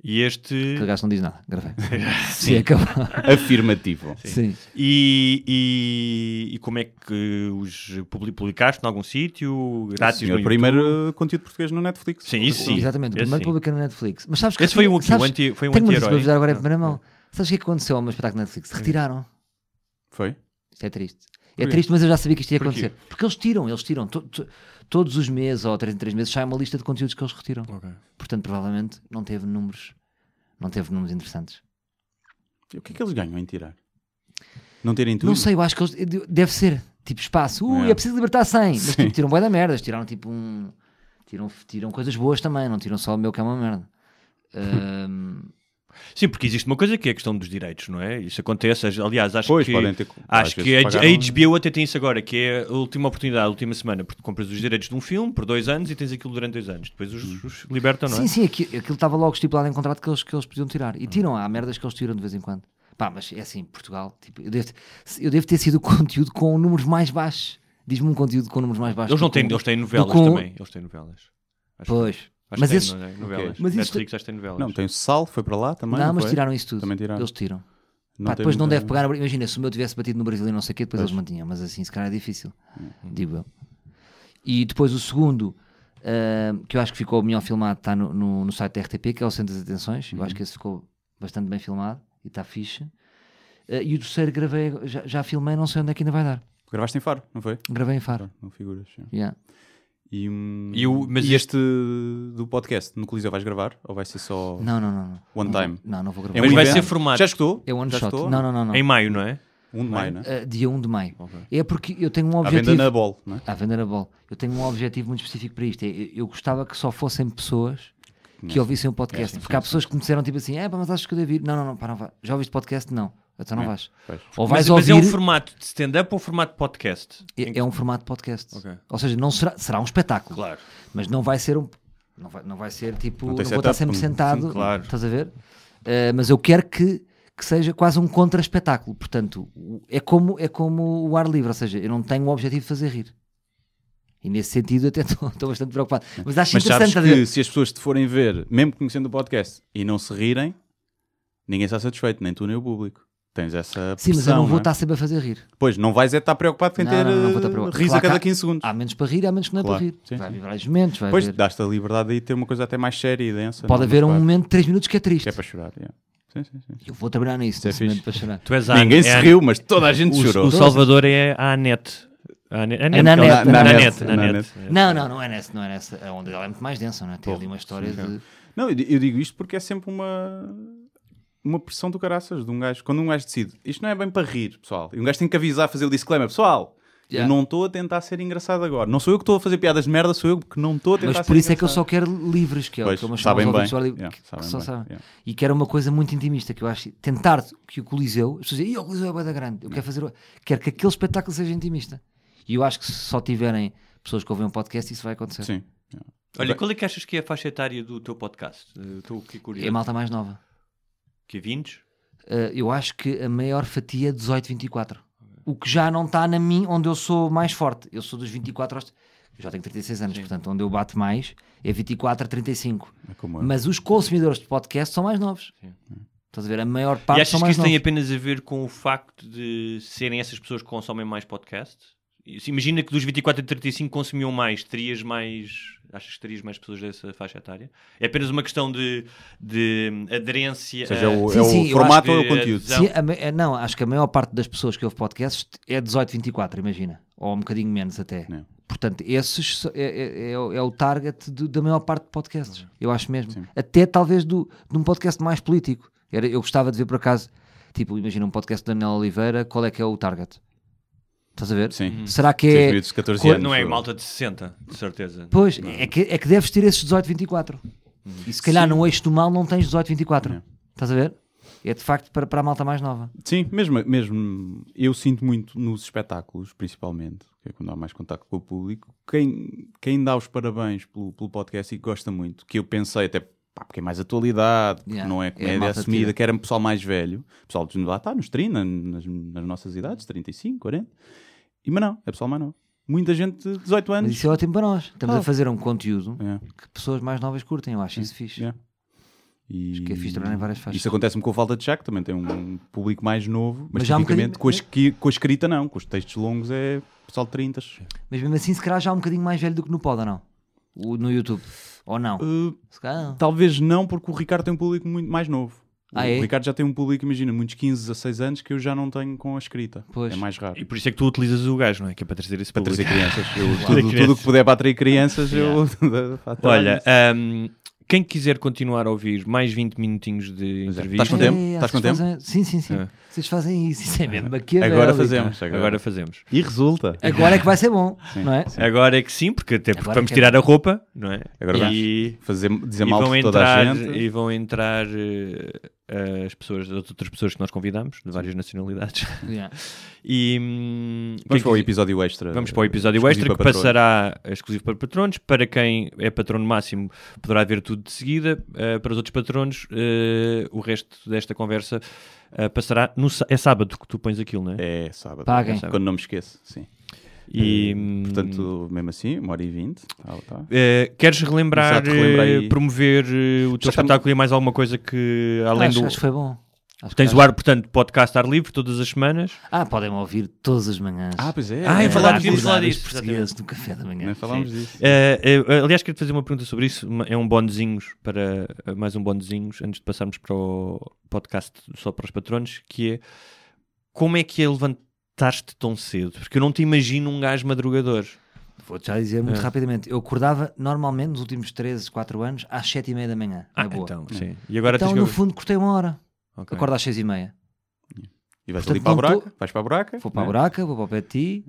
E este. Aquele gajo não diz nada. Gravei. Sim, acabou. Afirmativo. Sim. E, e, e como é que os publi- publicaste em algum sítio? Grátis Sim, o no primeiro uh, conteúdo português no Netflix. Sim, isso sim. Exatamente, o primeiro sim. publica na Netflix. Mas sabes que Esse foi um, aqui, sabes, um anti, foi um anti-herói. vos dar agora em primeira mão. Sabes o que é que aconteceu ao meu espetáculo na Netflix? Retiraram. Foi? Isto é triste. É Porquê? triste, mas eu já sabia que isto ia Porquê? acontecer. Porque eles tiram, eles tiram. Todos os meses ou três em três meses sai uma lista de conteúdos que eles retiram. Portanto, provavelmente não teve números, não teve números interessantes. E o que é que eles ganham em tirar? Não terem tudo? Não sei, eu acho que eles, deve ser tipo espaço. Uh, É. é preciso libertar 100. Mas tipo, tiram bué da merda. Tiraram tipo um. Tiram, tiram coisas boas também, não tiram só o meu que é uma merda. Ahm, Sim, porque existe uma coisa que é a questão dos direitos, não é? Isso acontece. Aliás, acho Pois, que, podem ter- acho que a, pagaram- a HBO até tem isso agora, que é a última oportunidade, a última semana, porque compras os direitos de um filme por dois anos e tens aquilo durante dois anos. Depois os, os libertam, não é? Sim, sim, aqui- aquilo estava logo estipulado em contrato que eles, que eles podiam tirar. E tiram, há merdas que eles tiram de vez em quando. Pá, mas é assim, Portugal, tipo, eu, devo, eu devo ter sido o conteúdo com números mais baixos. Diz-me um conteúdo com números mais baixos. Eles não têm, o- eles têm novelas o- também. Eles têm novelas. Acho Pois. Acho Mas que esses- é? novelas. Mas isso- Netflix acho que tem novelas. Não, tem o Sal, foi para lá também. Não, Não, mas foi? tiraram isso tudo. Também tiraram. Eles tiram. Não Pá, tem depois não deve pegar. Imagina, se o meu tivesse batido no Brasil e não sei o quê, depois Pois. eles mantinham. Mas assim, se calhar é difícil. Uhum. Digo eu. E depois o segundo, ah, que eu acho que ficou melhor filmado, está no, no, no site da RTP, que é o Centro das Atenções. Eu Uhum. acho que esse ficou bastante bem filmado e está fixe. Ah, e o terceiro gravei, já, já filmei, não sei onde é que ainda vai dar. Gravaste em Faro, não foi? Gravei em Faro. Não figuras. sim. Yeah. E, hum, E o- mas e este do podcast, no Coliseu vais gravar? Ou vai ser só Não, não, não. não. one time? Não, não vou gravar. É Mas um vai evento? ser formato. Já escutou? É one Já shot. escutou? Não, não, não. não. Em maio, não é? 1 de maio, né? Ah, dia 1 de maio. Ok. É porque eu tenho um À objetivo. venda na Bol, não é? À venda na bola. Eu tenho um objetivo muito específico para isto. é, Eu, eu gostava que só fossem pessoas que ouvissem o podcast. Conhecem, porque há sim, pessoas que me disseram tipo assim: é, pá, mas acho que eu devo ir. Não, não, não, pá, não vai. Já ouviste podcast? Não. Então não É, vais. pois. Ou vais Mas, mas ouvir. é um formato de stand-up ou formato de podcast? é, é um formato de podcast. Ok. Ou seja, não será, será um espetáculo. Claro. Mas não vai ser um. Não vai, não vai ser tipo. Não Não, vou estar sempre sim, sentado. claro. Estás a ver? Eh, mas eu quero que, que seja quase um contra-espetáculo. Portanto, é como, é como o ar livre. Ou seja, eu não tenho o objetivo de fazer rir. E nesse sentido até estou bastante preocupado. Mas acho Mas interessante. sabes estás a ver? que se as pessoas te forem ver, mesmo conhecendo o podcast, e não se rirem, ninguém está satisfeito, nem tu nem o público. Tens essa Sim, mas eu pressão, não vou é? estar sempre a fazer rir. Pois, não vais é estar preocupado em Não, ter não, não vou eh, preocupado. riso Claro a cada há- 15 segundos. Há menos para rir, há menos que não é Claro, para rir. sim, vai sim. haver vários momentos. Vai Pois, haver... dás-te a liberdade de ter uma coisa até mais séria e densa. Pode não haver um momento de 3 minutos que é triste. Que é para chorar. yeah. Sim, sim, sim. Eu vou trabalhar nisso, Isso é momento fixe. para chorar. Tu és a Ninguém é se a- riu, mas toda a gente O, chorou. o Salvador é a Anete. A Anete. A na Nanete. Não, não, não é nessa, não é nessa. É onde ela é muito mais densa, não é? Tem ali uma história de. Não, eu digo isto porque é sempre uma uma pressão do caraças de um gajo. Quando um gajo decide, isto não é bem para rir, pessoal. E um gajo tem que avisar, fazer o disclaimer, pessoal, Yeah. Eu não estou a tentar ser engraçado agora. Não sou eu que estou a fazer piadas de merda, sou eu que não estou a tentar Mas ser por isso é que eu engraçado. só quero livres, que é Pois, que eu sabem bem. Yeah, que, sabem que só bem, sabem. yeah. E que era uma coisa muito intimista, que eu acho. Tentar que o Coliseu, as pessoas dizem, "Ih, o Coliseu é bué da grande, eu quero fazer. o-" Quero que aquele espetáculo seja intimista. E eu acho que se só tiverem pessoas que ouvem um podcast, isso vai acontecer. Sim. Olha, qual é que achas que é a faixa etária do teu podcast? Estou aqui curioso. É a malta mais nova. Que é 20? Uh, eu acho que a maior fatia é 18-24. O que já não está na mim, onde eu sou mais forte. Eu sou dos 24 aos. Eu já tenho 36 anos, portanto, onde eu bato mais é 24 a 35. É. Mas os consumidores de podcast são mais novos. Estás a ver? A maior parte e achas são que mais isso tem novos. apenas a ver com o facto de serem essas pessoas que consomem mais podcast? Se Imagina que dos 24 a 35 consumiam mais, terias mais. Achas que terias mais pessoas dessa faixa etária? É apenas uma questão de, de aderência. Ou seja, a- é o, Sim, é o sim, eu formato ou é o conteúdo? Sim, a eh, não, acho que a maior parte das pessoas que ouvem podcasts é 18-24, imagina. Ou um bocadinho menos até. É. Portanto, esses é, é- é o- é o target do- da maior parte de podcasts. Eu acho mesmo. Até talvez do, de um podcast mais político. Era, eu gostava de ver por acaso, tipo, imagina um podcast da Daniel Oliveira, qual é que é o target? Estás a ver? Sim. Será que é. miúdos de 14 co- anos. Não é malta de 60, de certeza. Pois, é que, é que deves ter esses 18-24. E se calhar no eixo do mal não tens 18-24. Estás a ver? É de facto para, para a malta mais nova. Sim, mesmo, mesmo eu sinto muito nos espetáculos, principalmente, que é quando há mais contato com o público, quem, quem dá os parabéns pelo, pelo podcast e que gosta muito, que eu pensei até pá, porque é mais atualidade, porque Yeah, não é é comédia malta assumida, tira. que era um pessoal mais velho, pessoal de lá está nos 30, nas, nas nossas idades, 35, 40, e, mas não, é pessoal mais novo. Muita gente de 18 Mas anos. isso é ótimo para nós. Estamos Ah. a fazer um conteúdo É, que pessoas mais novas curtem. Eu acho isso fixe. é. E Acho que é fixe trabalhar em várias faixas. Isso acontece-me com a falta de Jack, também tem um público mais novo, mas, Mas há um tipicamente bocadinho- com, a com a escrita não, com os textos longos é pessoal de 30. Mas mesmo assim, se calhar já é um bocadinho mais velho do que no Pod, ou não? O, no YouTube. Ou não? Uh, Se calhar não. Talvez não, porque o Ricardo tem um público muito mais novo. O Ah, é? Ricardo já tem um público, imagina, muitos 15 a 6 anos que eu já não tenho com a escrita. Pois. É mais raro. E por isso é que tu utilizas o gajo, não é? Que é para trazer esse Para público. trazer crianças. Eu, tudo, o que puder para atrair crianças, eu. Olha, nisso. Quem quiser continuar a ouvir mais 20 minutinhos de é. entrevista, Estás com tempo? É, Estás com tempo? fazem- Sim, sim, sim. É. Vocês fazem isso. Isso é mesmo maquiavélico. Agora fazemos. Agora. agora fazemos. E resulta. Agora é que vai ser bom, não é? Agora é que sim, porque até porque vamos que é tirar a roupa, não é? Agora e, Fazer, dizer e mal vão de toda entrar, a gente. e vão entrar eh, as pessoas, as outras pessoas que nós convidamos, de várias nacionalidades. Yeah. E hum, Vamos para o episódio extra. Vamos para o episódio extra que patrões. passará exclusivo para patronos. Para quem é patrono máximo poderá ver tudo de seguida. Uh, para os outros patronos, uh, o resto desta conversa uh, passará no é sábado que tu pões aquilo, não é? É sábado. Paguem. É sábado. Quando não me esqueço, sim. E, Eh, hum, Portanto, mesmo assim, uma hora e vinte. Tá, tá. uh, queres relembrar, Exato, relembra aí. uh, promover uh, o teu espetáculo e mais alguma coisa que além acho, do. acho que foi bom. Acho Tens o ar, portanto, podcast ar livre todas as semanas. Ah, podem-me ouvir todas as manhãs. Ah, pois é. Ah, é é verdade, a podíamos falar disso, portugueses no café da manhã. Nem falámos disso. Uh, uh, aliás, quero fazer uma pergunta sobre isso. É um bonezinhos para uh, mais um bonezinhos antes de passarmos para o podcast só para os patronos, que é como é que é levantar-te tão cedo? Porque eu não te imagino um gajo madrugador. Vou-te já dizer muito É. rapidamente. Eu acordava normalmente nos últimos 13, 4 anos às 7 e meia da manhã. Ah, boa. então, sim. E agora Então, tens no que... fundo, cortei uma hora. Ok. Acordo às 6 e meia. E vais Portanto, ali para a buraca? tô- Vais para a buraca? Vou para a né? buraca, vou para o pé de ti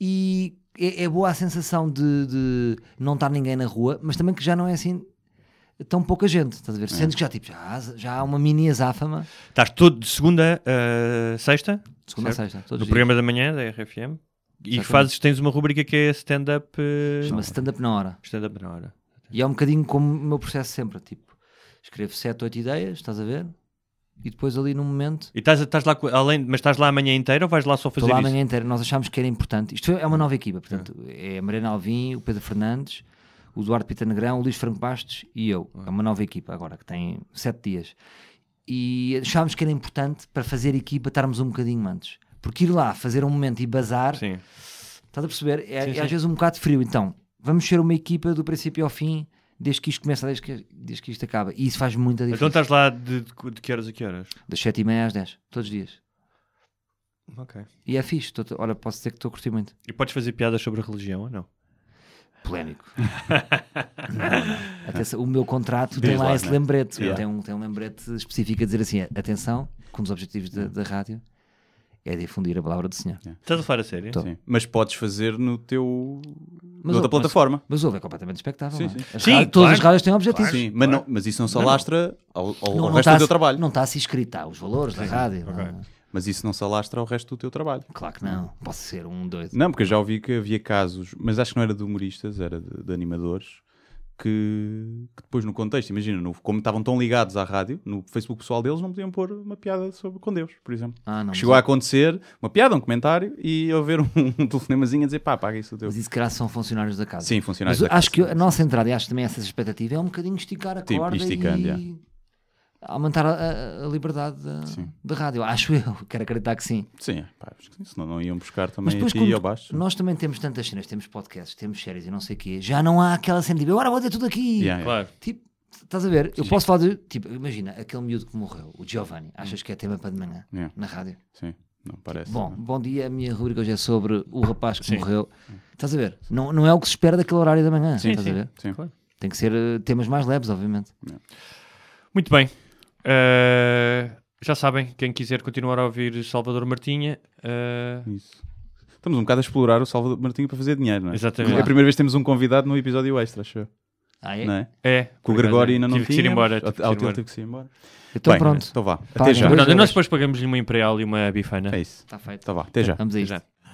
e é, é boa a sensação de, de não estar ninguém na rua, mas também que já não é assim tão pouca gente. Estás a ver? Sentes que já, tipo, já, há- já há uma mini azáfama. Estás todo de segunda a sexta, Segunda a Certo. sexta. Todos no programa da manhã da RFM. E fazes, tens uma rubrica que é stand-up. dias. Chama-se stand-up na hora. Stand-up na hora. E é um bocadinho como o meu processo sempre. Tipo, escrevo 7, 8 ideias, estás a ver? E depois ali num momento E estás, estás lá, além, mas estás lá a manhã inteira ou vais lá só fazer Estou lá a manhã inteira. Nós achámos que era importante. Isto é uma nova equipa, portanto, é a Mariana Alvim, o Pedro Fernandes, o Eduardo Pita Negrão, o Luís Franco Bastos e eu. É uma nova equipa agora, que tem sete dias. E achámos que era importante para fazer equipa estarmos um bocadinho antes. Porque ir lá, fazer um momento e bazar, Sim. estás a perceber? É, Sim, é sim. às vezes um bocado frio. Então, vamos ser uma equipa do princípio ao fim, desde que isto começa, desde que, desde que isto acaba. E isso faz muita diferença. Então estás lá de, de, de que horas a que horas? Das sete e meia às 10, todos os dias. Ok. E é fixe. Tô- olha, posso dizer que estou a curtir muito. E podes fazer piadas sobre a religião ou não? Polémico. Atenção, o meu contrato Diz tem lá, lá, esse né? lembrete. Yeah. Tem, um, tem um lembrete específico a dizer assim: atenção, com os objetivos da, da rádio, é difundir a palavra do Senhor. Estás a falar a sério? Sim. Mas podes fazer no teu. Mas, noutra mas- plataforma. Mas ouve, é completamente expectável. Sim, é? sim. As Sim, rádios- todas as claro. rádios têm objetivos. Sim, mas, não, mas isso não se alastra ao, ao- ao Não, não resto do teu trabalho. Não está assim escrito, tá, os valores da rádio. não- Mas isso não se alastra ao resto do teu trabalho. Claro que não. Posso ser um doido. Não, porque eu já ouvi que havia casos, mas acho que não era de humoristas, era de, de animadores, que, que depois no contexto, imagina, no- como estavam tão ligados à rádio, no Facebook pessoal deles não podiam pôr uma piada sobre com Deus, por exemplo. Ah, não, Que chegou a acontecer uma piada, um comentário, e haver um, um telefonemazinho a dizer pá, paga isso o teu. Mas isso, calhar, são funcionários da casa. Sim, funcionários Mas da acho casa, que a nossa entrada, e acho também essa expectativa, é um bocadinho esticar a Tipo, corda esticando, e. aumentar a, a- a liberdade da, da rádio. Acho eu, quero acreditar que sim. Sim, pá, acho que sim, senão não iam buscar Mas também a depois, ti quando e ao baixo. nós também temos tantas cenas, temos podcasts, temos séries e não sei o quê, já não há aquela cena de agora vou dizer tudo aqui. Yeah. Claro. Tipo, estás a ver? Eu posso falar de. Tipo, imagina, aquele miúdo que morreu, o Giovanni. Achas que é tema para de manhã Yeah. na rádio? Sim, não parece. Bom, não. bom dia. A minha rubrica hoje é sobre o rapaz que morreu. Estás a ver? Não, não é o que se espera daquele horário da manhã. Sim, estás a sim, ver? sim. Tem que ser eh, temas mais leves, obviamente. Muito bem. Uh, já sabem, quem quiser continuar a ouvir Salvador Martinha, uh, Isso. Estamos um bocado a explorar o Salvador Martinho para fazer dinheiro, não é? Exatamente. É a primeira vez que temos um convidado no episódio extra, acho eu. Ah, é? Não é? é. Que o Gregório ainda não tive que ir tinha. embora. tive que embora. teve que ir embora. Então Bem, pronto. Então vá. Paguem Até já. Pronto, nós depois pagamos-lhe uma imperial e uma bifana. É isso. Está feito. Então vá. Até já. Vamos a isto.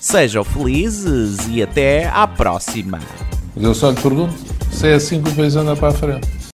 Sejam felizes e até à próxima! Mas eu só lhe pergunto se é assim que o país anda para a frente.